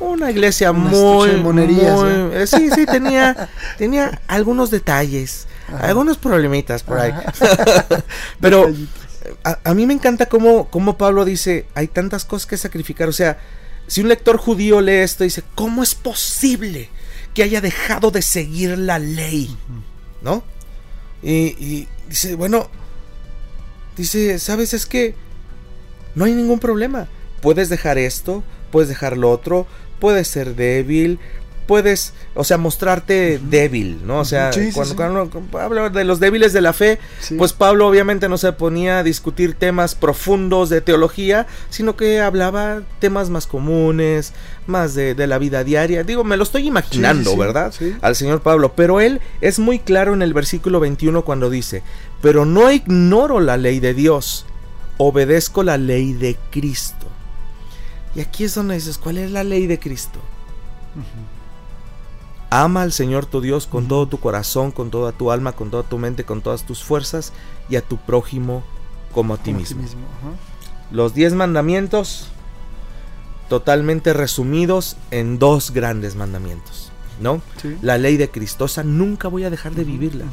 una iglesia muy, ¿eh? sí, sí, tenía, tenía algunos detalles, algunos problemitas por ahí. Pero a, mí me encanta cómo, cómo Pablo dice, hay tantas cosas que sacrificar. O sea, si un lector judío lee esto, dice, ¿cómo es posible que haya dejado de seguir la ley? ¿No? Y, y dice, bueno, dice, ¿sabes? Es que no hay ningún problema. Puedes dejar esto, puedes dejar lo otro, puedes ser débil, puedes, o sea, mostrarte débil, ¿no? O sea, cuando, habla de los débiles de la fe, pues Pablo obviamente no se ponía a discutir temas profundos de teología, sino que hablaba temas más comunes, más de, de la vida diaria. Digo, me lo estoy imaginando, ¿verdad? Al señor Pablo, pero él es muy claro en el versículo 21 cuando dice, pero no ignoro la ley de Dios, obedezco la ley de Cristo. Y aquí es donde dices, ¿cuál es la ley de Cristo? Ama al Señor tu Dios con todo tu corazón, con toda tu alma, con toda tu mente, con todas tus fuerzas y a tu prójimo como a ti mismo. Los diez mandamientos totalmente resumidos en dos grandes mandamientos. ¿No? La ley de Cristo, esa nunca voy a dejar de vivirla.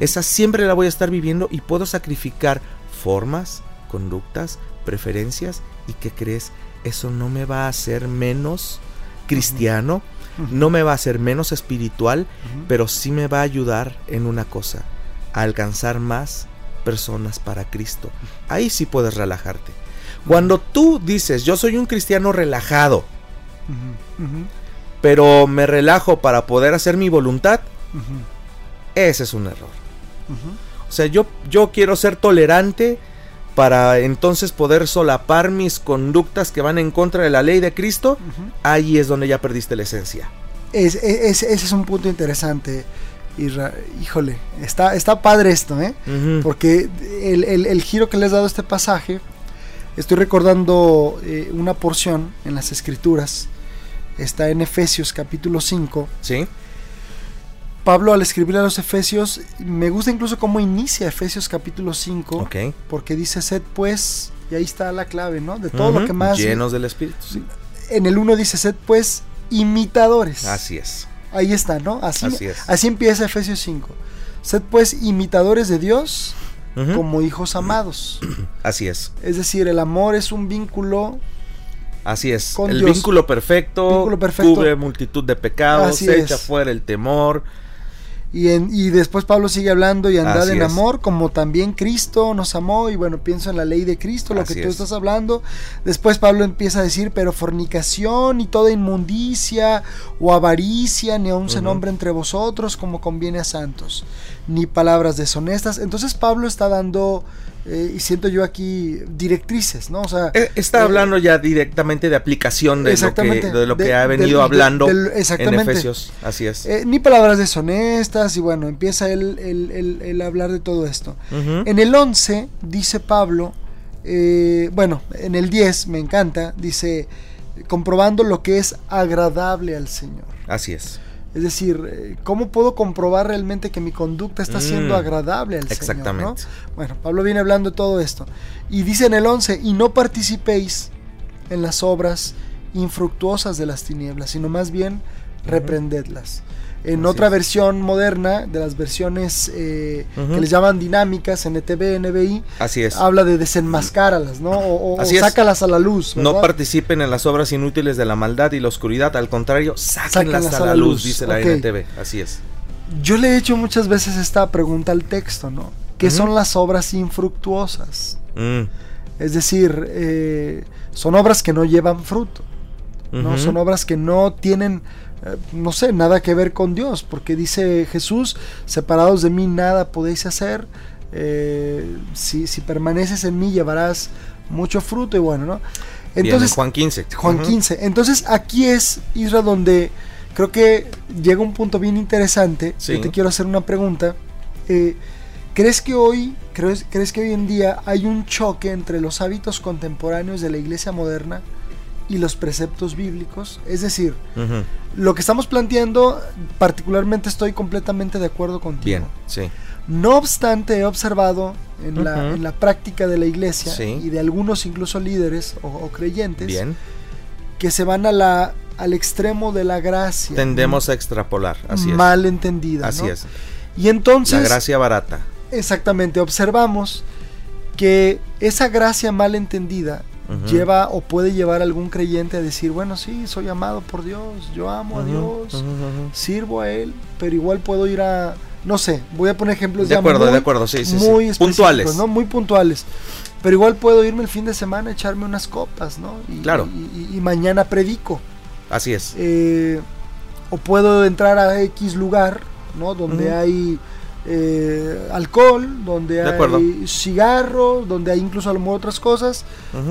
Esa siempre la voy a estar viviendo y puedo sacrificar formas, conductas, preferencias y ¿qué crees? Eso no me va a hacer menos cristiano, no me va a hacer menos espiritual, pero sí me va a ayudar en una cosa, a alcanzar más personas para Cristo. Ahí sí puedes relajarte. Cuando tú dices, yo soy un cristiano relajado, pero me relajo para poder hacer mi voluntad, ese es un error. O sea, yo, yo quiero ser tolerante para entonces poder solapar mis conductas que van en contra de la ley de Cristo, ahí es donde ya perdiste la esencia. Es, ese es un punto interesante. híjole, está, está padre esto, ¿eh? Porque el, giro que les he dado a este pasaje, estoy recordando eh, una porción en las escrituras, está en Efesios capítulo 5. Sí. Pablo al escribir a los Efesios, me gusta incluso cómo inicia Efesios capítulo 5, porque dice, sed pues, y ahí está la clave, ¿no? De todo lo que más... Llenos del Espíritu, sí. En el 1 dice, sed pues, imitadores. Así es. Ahí está, ¿no? Así, así, empieza Efesios 5. Sed pues imitadores de Dios como hijos amados. Así es. Es decir, el amor es un vínculo Así es. el Vínculo, perfecto, cubre multitud de pecados, echa fuera el temor, y, y después Pablo sigue hablando y andad en amor, como también Cristo nos amó. Y bueno, pienso en la ley de Cristo, lo que tú estás hablando. Después Pablo empieza a decir, pero fornicación y toda inmundicia o avaricia, ni aun se nombre entre vosotros como conviene a santos, ni palabras deshonestas. Entonces Pablo está dando eh, y siento yo aquí directrices, ¿no? O sea, eh, está eh, hablando ya directamente de aplicación de lo que, de lo que ha venido hablando en Efesios, así es. ni palabras deshonestas y bueno, empieza él, el hablar de todo esto. En el 11 dice Pablo, bueno, en el 10 me encanta, dice, comprobando lo que es agradable al Señor. Así es. Es decir, eh, ¿cómo puedo comprobar realmente que mi conducta está siendo Mm, agradable al Señor? exactamente. ¿no? Bueno, Pablo viene hablando de todo esto. Y dice en el 11, y no participéis en las obras infructuosas de las tinieblas, sino más bien reprendedlas. En Así otra es. versión moderna, de las versiones eh, que les llaman dinámicas, NTV, NBI, Así es. habla de desenmascáralas, ¿no? O, o- Así o es. sácalas a la luz. No participen en las obras inútiles de la maldad y la oscuridad, al contrario, sáquenlas a la luz, dice la ok. NTV. Así es. Yo le he hecho muchas veces esta pregunta al texto, ¿no? ¿Qué son las obras infructuosas? Mm, Es decir, eh, son obras que no llevan fruto, ¿no? Son obras que no tienen, no sé, nada que ver con Dios, porque dice Jesús, separados de mí nada podéis hacer, eh, si, si permaneces en mí llevarás mucho fruto y bueno, ¿no? Entonces, en Juan 15. Juan Ujú. 15. Entonces aquí es, Isra, donde creo que llega un punto bien interesante. Sí. Yo te quiero hacer una pregunta. Eh, ¿Crees que hoy, crees, crees que hoy en día hay un choque entre los hábitos contemporáneos de la iglesia moderna y los preceptos bíblicos? Es decir, lo que estamos planteando, particularmente estoy completamente de acuerdo contigo. Bien, sí. No obstante, he observado en, la, en la práctica de la iglesia Sí. y de algunos incluso líderes o, o creyentes Bien. que se van a la, al extremo de la gracia. Tendemos a extrapolar. Así es. mal entendida. Así ¿no? es. Y entonces, La gracia barata. exactamente, observamos que esa gracia mal entendida Lleva o puede llevar a algún creyente a decir, bueno, sí, soy amado por Dios, yo amo a Dios, sirvo a Él, pero igual puedo ir a, no sé, voy a poner ejemplos De ya acuerdo, muy, de acuerdo, sí, muy Puntuales. ¿no? Muy puntuales. Pero igual puedo irme el fin de semana a echarme unas copas, ¿no? Y, Claro. y- y- y mañana predico. Así es. Eh, o puedo entrar a X lugar, ¿no? Donde hay eh, alcohol, donde De hay acuerdo. cigarros, donde hay incluso a lo mejor otras cosas.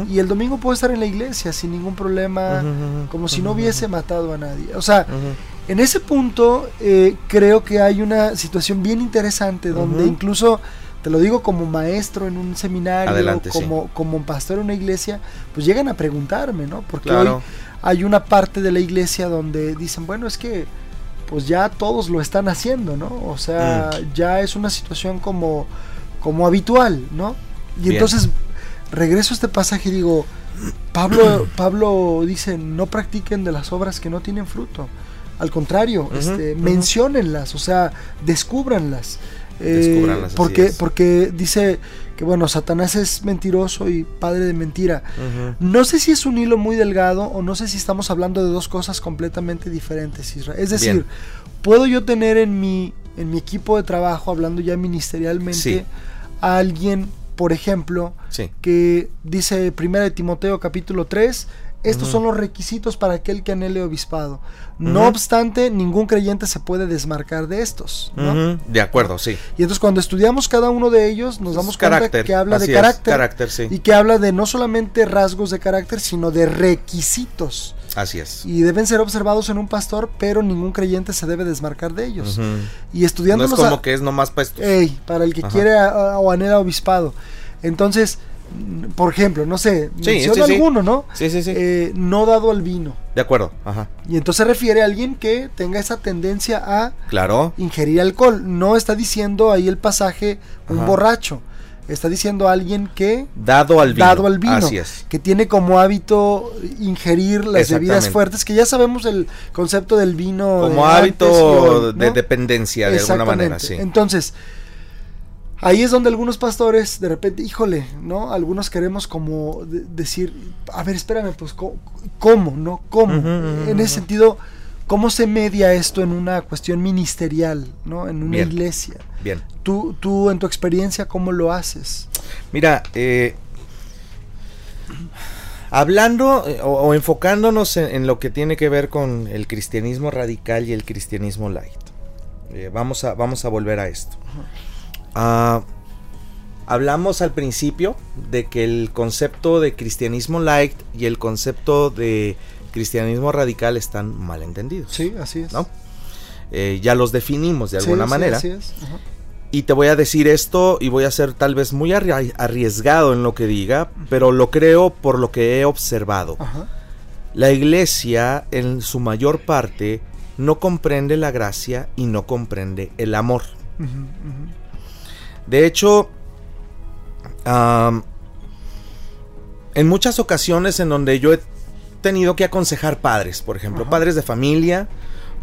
Y el domingo puedo estar en la iglesia sin ningún problema, como si no hubiese matado a nadie. O sea, en ese punto eh, creo que hay una situación bien interesante donde incluso, te lo digo como maestro en un seminario, Adelante, sí. como, como pastor en una iglesia, pues llegan a preguntarme, ¿no? Porque Claro. hoy hay una parte de la iglesia donde dicen, bueno, es que pues ya todos lo están haciendo, ¿no? O sea, Mm. ya es una situación como, como habitual, ¿no? Y Bien. entonces regreso a este pasaje y digo, Pablo, Pablo dice, no practiquen de las obras que no tienen fruto. Al contrario, este, menciónenlas, o sea, descúbranlas. Eh, porque, porque dice que bueno, Satanás es mentiroso y padre de mentira. No sé si es un hilo muy delgado o no sé si estamos hablando de dos cosas completamente diferentes, Israel. Es decir, Bien. puedo yo tener en mi, en mi equipo de trabajo, hablando ya ministerialmente, Sí. a alguien, por ejemplo, Sí. que dice 1 de Timoteo capítulo 3, estos son los requisitos para aquel que anhele obispado. No obstante, ningún creyente se puede desmarcar de estos. ¿no? De acuerdo, sí. Y entonces cuando estudiamos cada uno de ellos, nos damos cuenta carácter. que habla de carácter, Carácter, sí. y que habla de no solamente rasgos de carácter, sino de requisitos. Así es. Y deben ser observados en un pastor, pero ningún creyente se debe desmarcar de ellos. Y No estudiándolos es como a- que es nomás para estos. Ey, para el que quiere a- a- o anhela obispado. Entonces, por ejemplo, no sé, Sí, menciona sí, sí. alguno, ¿no? Sí, sí, sí. Eh, no dado al vino. de acuerdo. Ajá. Y entonces se refiere a alguien que tenga esa tendencia a Claro. ingerir alcohol. No está diciendo ahí el pasaje un Ajá. borracho. Está diciendo a alguien que Dado al vino. dado al vino, Así es. que tiene como hábito ingerir las bebidas fuertes, que ya sabemos el concepto del vino. Como de hábito de dependencia, de alguna manera, sí. Entonces, ahí es donde algunos pastores, de repente, híjole, ¿no? Algunos queremos como de- decir, a ver, espérame, pues, ¿cómo? ¿no? ¿Cómo? En ese sentido, ¿cómo se media esto en una cuestión ministerial, ¿no? En una Bien. iglesia. Bien. Tú, tú, en tu experiencia, ¿cómo lo haces? Mira, eh, hablando eh, o, o enfocándonos en, en lo que tiene que ver con el cristianismo radical y el cristianismo light. eh, vamos, a, vamos a volver a esto. Ah, hablamos al principio de que el concepto de cristianismo light y el concepto de cristianismo radical están mal entendidos. Sí, así es. ¿no? Eh, ya los definimos de alguna sí, manera. así es. Ajá. Y te voy a decir esto y voy a ser tal vez muy arri- arriesgado en lo que diga, pero lo creo por lo que he observado. Ajá. La iglesia en su mayor parte no comprende la gracia y no comprende el amor. Ujú. De hecho, en muchas ocasiones en donde yo he tenido que aconsejar padres, por ejemplo, Ajá. padres de familia,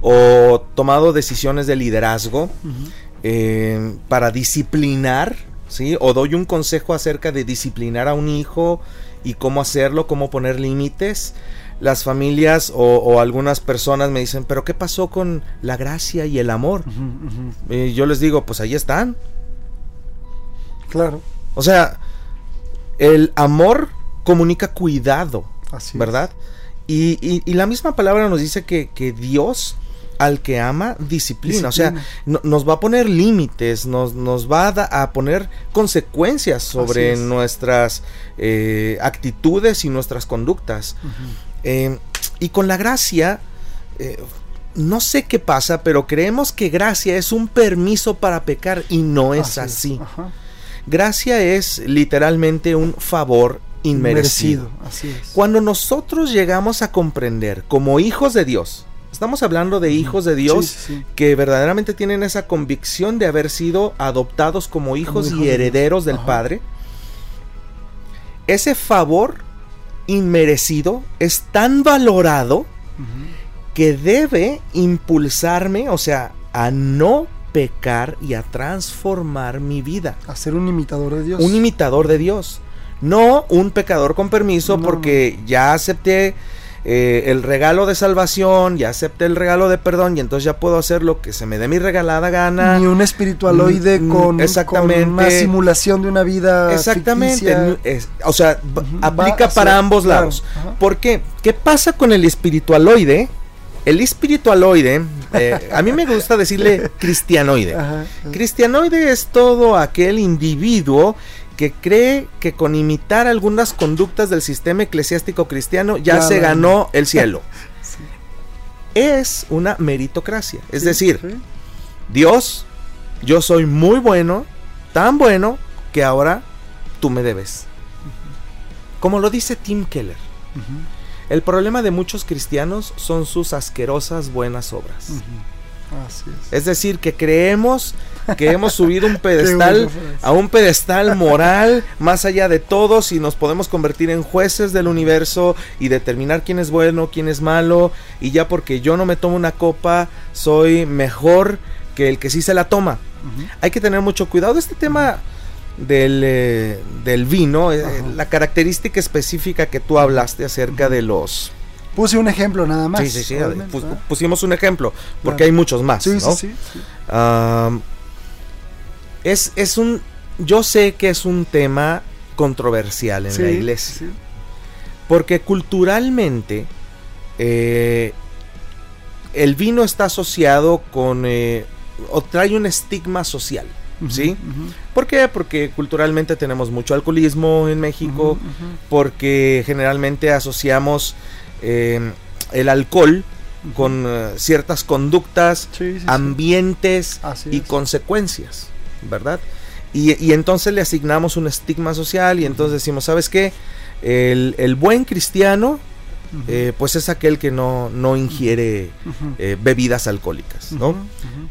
o tomado decisiones de liderazgo eh, para disciplinar, ¿sí? O doy un consejo acerca de disciplinar a un hijo y cómo hacerlo, cómo poner límites. Las familias o, o algunas personas me dicen, pero ¿qué pasó con la gracia y el amor? Y yo les digo, pues ahí están. Claro, O sea, el amor comunica cuidado, así es. ¿verdad? Y, y- y la misma palabra nos dice que, que Dios al que ama disciplina. O sea, no- nos va a poner límites, nos, nos va a, da- a poner consecuencias sobre es. nuestras eh, actitudes y nuestras conductas. Eh, y con la gracia, eh, no sé qué pasa, pero creemos que gracia es un permiso para pecar y no es así. Ajá. Gracia es literalmente un favor inmerecido. Así es. Cuando nosotros llegamos a comprender como hijos de Dios, estamos hablando de hijos de Dios Sí, sí, sí. que verdaderamente tienen esa convicción de haber sido adoptados como hijos y de herederos del Ajá. Padre, ese favor inmerecido es tan valorado que debe impulsarme, o sea, a no pecar y a transformar mi vida. A ser un imitador de Dios. Un imitador de Dios. No un pecador con permiso No, porque ya acepté eh, el regalo de salvación, ya acepté el regalo de perdón y entonces ya puedo hacer lo que se me dé mi regalada gana. Ni un espiritualoide Mm, con, exactamente. con una simulación de una vida Exactamente. es- o sea, aplica para ambos claro, lados. ajá. ¿Por qué? ¿Qué pasa con el espiritualoide? El espiritualoide, eh, a mí me gusta decirle cristianoide. Ajá. Cristianoide es todo aquel individuo que cree que con imitar algunas conductas del sistema eclesiástico cristiano ya Ya se ganó el cielo. Sí. Es una meritocracia. Es Sí, decir, sí. Dios, yo soy muy bueno, tan bueno que ahora tú me debes. Como lo dice Tim Keller, Ujú, el problema de muchos cristianos son sus asquerosas buenas obras. Así es. Es decir, que creemos que hemos subido un pedestal a un pedestal moral más allá de todos y nos podemos convertir en jueces del universo y determinar quién es bueno, quién es malo y ya porque yo no me tomo una copa soy mejor que el que sí se la toma. Hay que tener mucho cuidado. Este tema del, eh, del vino, eh, la característica específica que tú hablaste acerca de los... Puse un ejemplo nada más. Sí, sí, sí, pusimos un ejemplo, porque Claro. hay muchos más. Sí, ¿no? sí, es, es un. Yo sé que es un tema controversial en la iglesia. Porque culturalmente. eh, el vino está asociado con. o trae un estigma social. ¿Sí? ¿Por qué? Porque culturalmente tenemos mucho alcoholismo en México. Porque generalmente asociamos eh, el alcohol con eh, ciertas conductas Sí, sí, sí. ambientes y es. consecuencias, ¿verdad? Y, y entonces le asignamos un estigma social y entonces decimos, ¿sabes qué? El, el buen cristiano, Eh, pues es aquel que no, no ingiere eh, bebidas alcohólicas, ¿no?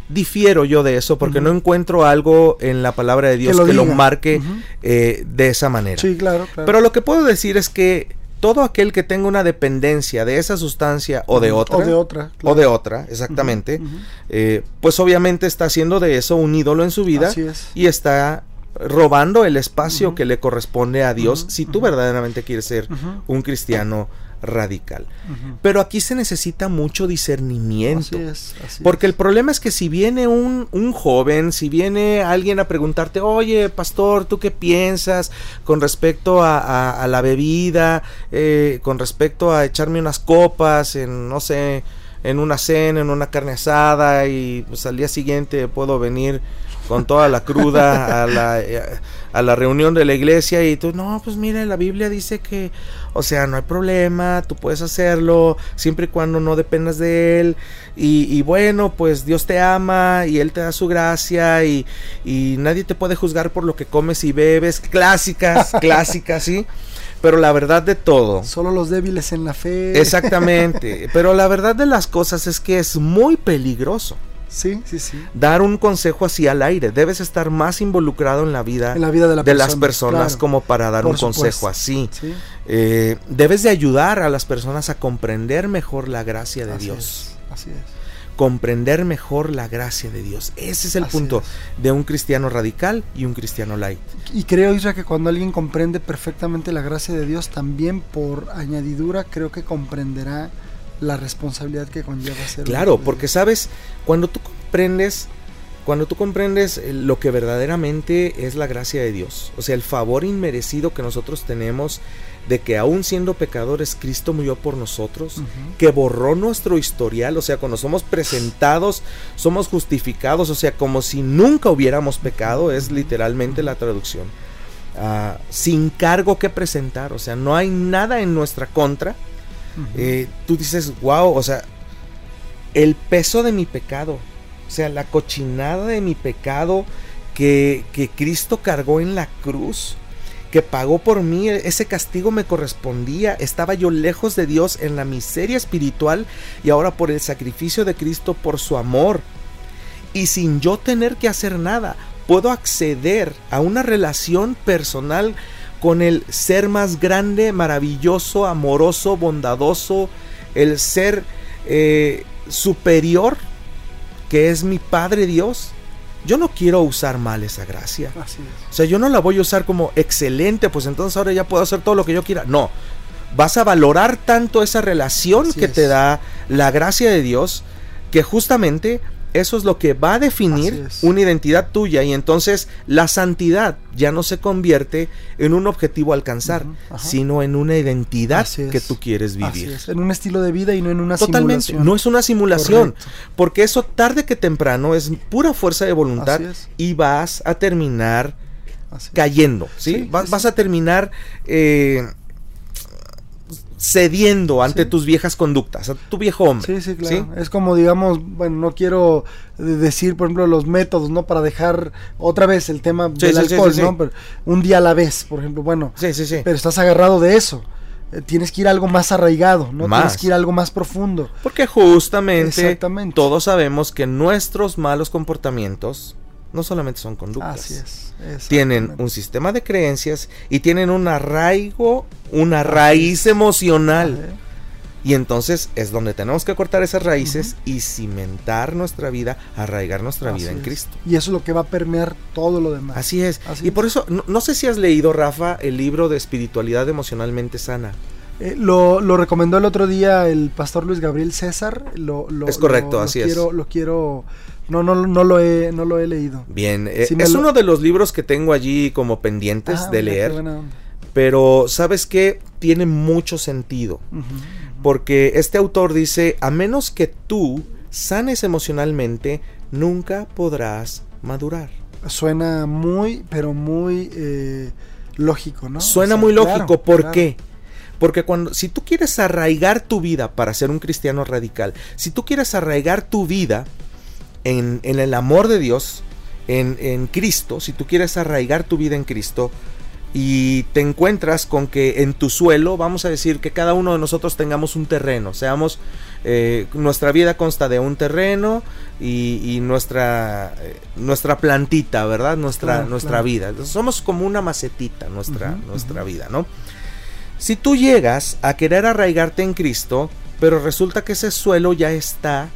Difiero yo de eso porque no encuentro algo en la palabra de Dios que lo, marque eh, de esa manera. Sí, claro, claro. Pero lo que puedo decir es que todo aquel que tenga una dependencia de esa sustancia o de otra, O de otra. o de otra, exactamente, eh, pues obviamente está haciendo de eso un ídolo en su vida Así es. y está robando el espacio que le corresponde a Dios si tú verdaderamente quieres ser un cristiano radical. Pero aquí se necesita mucho discernimiento. Así es. Así Porque es. el problema es que si viene un, un joven, si viene alguien a preguntarte, oye, pastor, ¿tú qué piensas con respecto a, a- a la bebida, eh, con respecto a echarme unas copas en, no sé, en una cena, en una carne asada y pues al día siguiente puedo venir con toda la cruda a la, eh, a la reunión de la iglesia y tú, no, pues mira, la Biblia dice que, o sea, no hay problema, tú puedes hacerlo siempre y cuando no dependas de Él. Y, y bueno, pues Dios te ama y Él te da su gracia y, y nadie te puede juzgar por lo que comes y bebes. Clásicas, clásicas, ¿sí? Pero la verdad de todo, Solo los débiles en la fe. exactamente, pero la verdad de las cosas es que es muy peligroso Sí, sí, sí. dar un consejo así al aire. Debes estar más involucrado en la vida, En la vida de, la de las persona, personas claro. como para dar un consejo así. Sí, Eh, debes de ayudar a las personas a comprender mejor la gracia de así Dios. es, así es. Comprender mejor la gracia de Dios. Ese es el Así punto es. de un cristiano radical y un cristiano light. Y creo, Isra, que cuando alguien comprende perfectamente la gracia de Dios, también por añadidura creo que comprenderá la responsabilidad que conlleva ser. Claro, porque sabes, cuando tú comprendes, cuando tú comprendes eh, lo que verdaderamente es la gracia de Dios, o sea, el favor inmerecido que nosotros tenemos de que aún siendo pecadores, Cristo murió por nosotros, que borró nuestro historial, o sea, cuando somos presentados, somos justificados, o sea, como si nunca hubiéramos pecado, es literalmente la traducción. Ah, sin cargo que presentar, o sea, no hay nada en nuestra contra. Eh, tú dices, wow, o sea, el peso de mi pecado, o sea, la cochinada de mi pecado que, que Cristo cargó en la cruz, que pagó por mí, ese castigo me correspondía, estaba yo lejos de Dios en la miseria espiritual y ahora por el sacrificio de Cristo, por su amor, y sin yo tener que hacer nada, puedo acceder a una relación personal con el ser más grande, maravilloso, amoroso, bondadoso, el ser eh, superior que es mi Padre Dios. Yo no quiero usar mal esa gracia. Así es. O sea, yo no la voy a usar como excelente, pues entonces ahora ya puedo hacer todo lo que yo quiera. No, vas a valorar tanto esa relación Así que es. te da la gracia de Dios, que justamente eso es lo que va a definir una identidad tuya y entonces la santidad ya no se convierte en un objetivo a alcanzar, sino en una identidad es. que tú quieres vivir. es, en un estilo de vida y no en una Totalmente, simulación. no es una simulación, Correcto. porque eso tarde que temprano es pura fuerza de voluntad y vas a terminar cayendo, ¿sí? Sí, vas, vas a terminar eh, cediendo ante Sí. tus viejas conductas, a tu viejo hombre. Sí, sí, claro. Es como, digamos, bueno, no quiero eh, decir, por ejemplo, los métodos, ¿no? Para dejar otra vez el tema Sí, del alcohol, ¿no? Pero un día a la vez, por ejemplo, bueno, Sí, sí, sí. pero estás agarrado de eso. Eh, Tienes que ir a algo más arraigado, ¿no? Más. Tienes que ir a algo más profundo. Porque justamente todos sabemos que nuestros malos comportamientos no solamente son conductas. Así es. Tienen un sistema de creencias y tienen un arraigo, una raíz emocional. Ajá. Y entonces es donde tenemos que cortar esas raíces y cimentar nuestra vida, arraigar nuestra vida en es. Cristo. Y eso es lo que va a permear todo lo demás. Así es. Así y es. por eso, no, no sé si has leído, Rafa, el libro de espiritualidad emocionalmente sana. Eh, lo, lo recomendó el otro día el pastor Luis Gabriel César. Lo, lo- Es correcto, lo- así es. quiero, Lo quiero. No, no, no, lo he, no lo he leído. Bien, eh, es lo- uno de los libros que tengo allí como pendientes Ah, de mira, qué leer, pero sabes que tiene mucho sentido, porque este autor dice, a menos que tú sanes emocionalmente, nunca podrás madurar. Suena muy, pero muy eh, lógico, ¿no? Suena O sea, muy claro, lógico, ¿por claro. qué? Porque cuando si tú quieres arraigar tu vida para ser un cristiano radical, si tú quieres arraigar tu vida en, en el amor de Dios, en, en Cristo, si tú quieres arraigar tu vida en Cristo y te encuentras con que en tu suelo, vamos a decir que cada uno de nosotros tengamos un terreno, seamos, eh, nuestra vida consta de un terreno y, y nuestra, eh, nuestra plantita, ¿verdad? Nuestra, Claro, nuestra claro. vida. Somos como una macetita, nuestra, nuestra vida, ¿no? Si tú llegas a querer arraigarte en Cristo, pero resulta que ese suelo ya está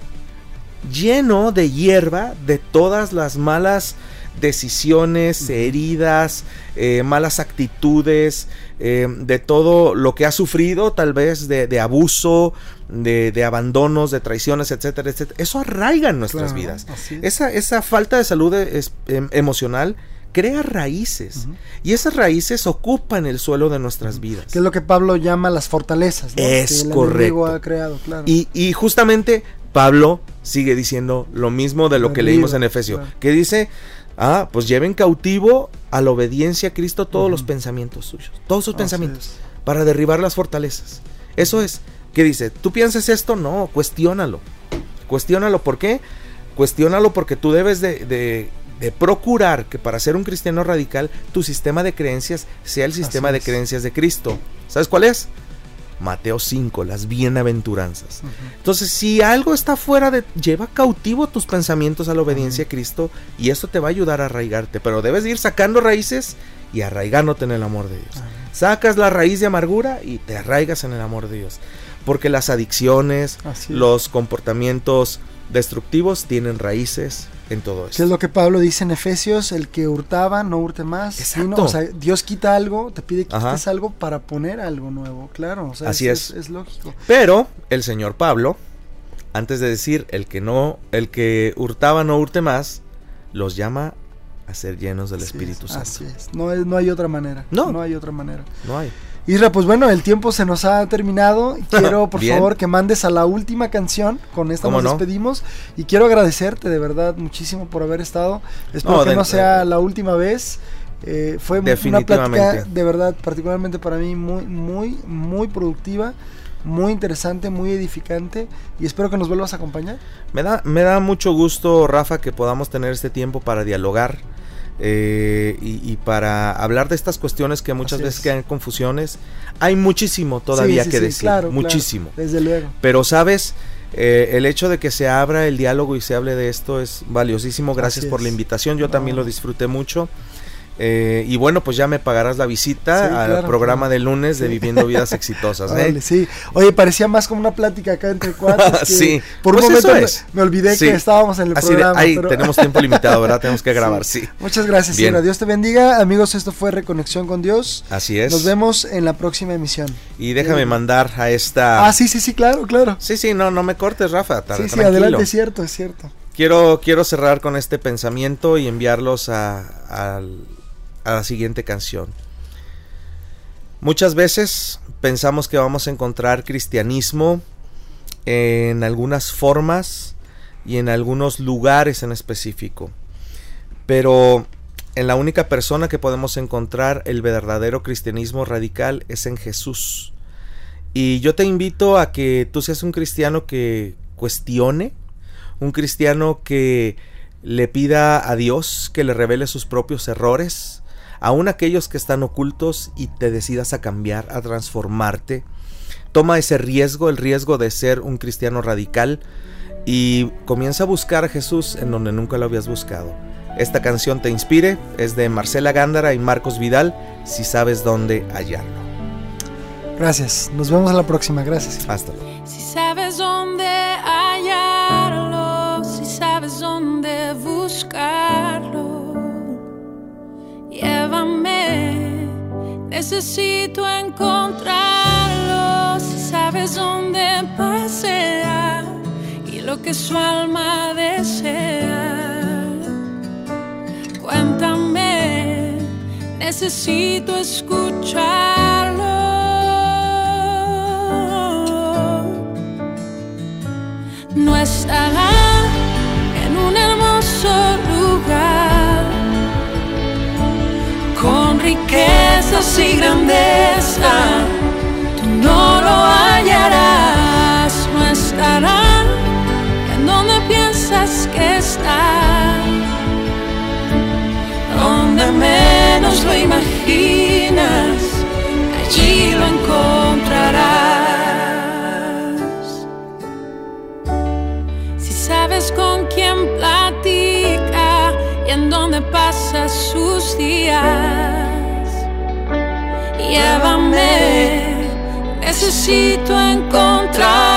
lleno de hierba, de todas las malas decisiones, heridas, eh, malas actitudes, eh, de todo lo que ha sufrido, tal vez de, de abuso, de, de abandonos, de traiciones, etcétera, etcétera. Eso arraiga en nuestras Claro, vidas. es. Esa, esa falta de salud es- em- emocional crea raíces y esas raíces ocupan el suelo de nuestras vidas. Que es lo que Pablo llama las fortalezas, ¿no? Es que el correcto. ha creado, claro. Y, y justamente Pablo sigue diciendo lo mismo de lo que leímos en Efesio, que dice, ah, pues lleven cautivo a la obediencia a Cristo todos los pensamientos suyos, todos sus Así pensamientos, es. para derribar las fortalezas. Eso es, que dice, ¿tú piensas esto? No, cuestiónalo. Cuestiónalo, ¿por qué? Cuestiónalo porque tú debes de, de- de procurar que para ser un cristiano radical tu sistema de creencias sea el sistema Así de es. creencias de Cristo. ¿Sabes cuál es? Mateo 5, las bienaventuranzas. Entonces, si algo está fuera de... Lleva cautivo tus pensamientos a la obediencia a Cristo y esto te va a ayudar a arraigarte, pero debes de ir sacando raíces y arraigándote en el amor de Dios. Sacas la raíz de amargura y te arraigas en el amor de Dios. Porque las adicciones, los comportamientos destructivos tienen raíces en todo ¿Qué esto. es lo que Pablo dice en Efesios? El que hurtaba, no hurte más. Exacto. O sea, Dios quita algo, te pide que Ajá. quites algo para poner algo nuevo, claro. o sea, Así es. Es, lógico. Pero el señor Pablo, antes de decir el que no, el que hurtaba no hurte más, los llama a ser llenos del Así Espíritu es, Santo. Así es. No, es- no hay otra manera. No. No hay otra manera. No hay. Isra, pues bueno, el tiempo se nos ha terminado. Quiero, por favor, que mandes a la última canción. Con esta ¿Cómo nos no? despedimos. Y quiero agradecerte de verdad muchísimo por haber estado. Espero No, que de- no sea la última vez. Eh, fue una plática de verdad, particularmente para mí, muy, muy, muy productiva, muy interesante, muy edificante. Y espero que nos vuelvas a acompañar. Me da, me da mucho gusto, Rafa, que podamos tener este tiempo para dialogar eh, y, y para hablar de estas cuestiones que muchas Así veces es. quedan confusiones. Hay muchísimo todavía Sí, sí, que sí, decir, claro, claro, muchísimo. desde luego. Pero sabes, Eh, el hecho de que se abra el diálogo y se hable de esto es valiosísimo. Gracias Así por la invitación. Yo No. también lo disfruté mucho. Eh, y bueno, pues ya me pagarás la visita Sí, al claro, programa claro. de lunes de. Viviendo Vidas Exitosas. ¿eh? Órale, sí. Oye, parecía más como una plática acá entre que Sí. Por un Pues momento me, es. me olvidé Sí. que estábamos en el Así de, programa. ahí pero- tenemos tiempo limitado, ¿verdad? Tenemos que grabar, sí. Muchas gracias, Bien. Ira. Dios te bendiga. Amigos, esto fue Reconexión con Dios. Así es. Nos vemos en la próxima emisión. Y déjame mandar a esta. Ah, sí, sí, sí, claro, claro. Sí, sí, no, no me cortes, Rafa. Sí, sí, adelante, es cierto, es cierto. Quiero, quiero cerrar con este pensamiento y enviarlos a, al- a la siguiente canción. Muchas veces pensamos que vamos a encontrar cristianismo en algunas formas y en algunos lugares en específico. Pero en la única persona que podemos encontrar el verdadero cristianismo radical es en Jesús. Y yo te invito a que tú seas un cristiano que cuestione, un cristiano que le pida a Dios que le revele sus propios errores, aun aquellos que están ocultos y te decidas a cambiar, a transformarte. Toma ese riesgo, el riesgo de ser un cristiano radical y comienza a buscar a Jesús en donde nunca lo habías buscado. Esta canción te inspire, es de Marcela Gándara y Marcos Vidal, si sabes dónde hallarlo. Gracias. Nos vemos a la próxima. Gracias. Hasta luego. Si sabes dónde hallarlo, si sabes dónde buscarlo, llévame. Necesito encontrarlo. Si sabes dónde pasear y lo que su alma desea, cuéntame. Necesito escucharlo no estará riquezas y grandeza. Tú no lo hallarás, no estará en donde piensas que está, donde menos lo imaginas, allí lo encontrarás. Si sabes con quién platica y en dónde pasa sus días, llévame. Necesito encontrarlo.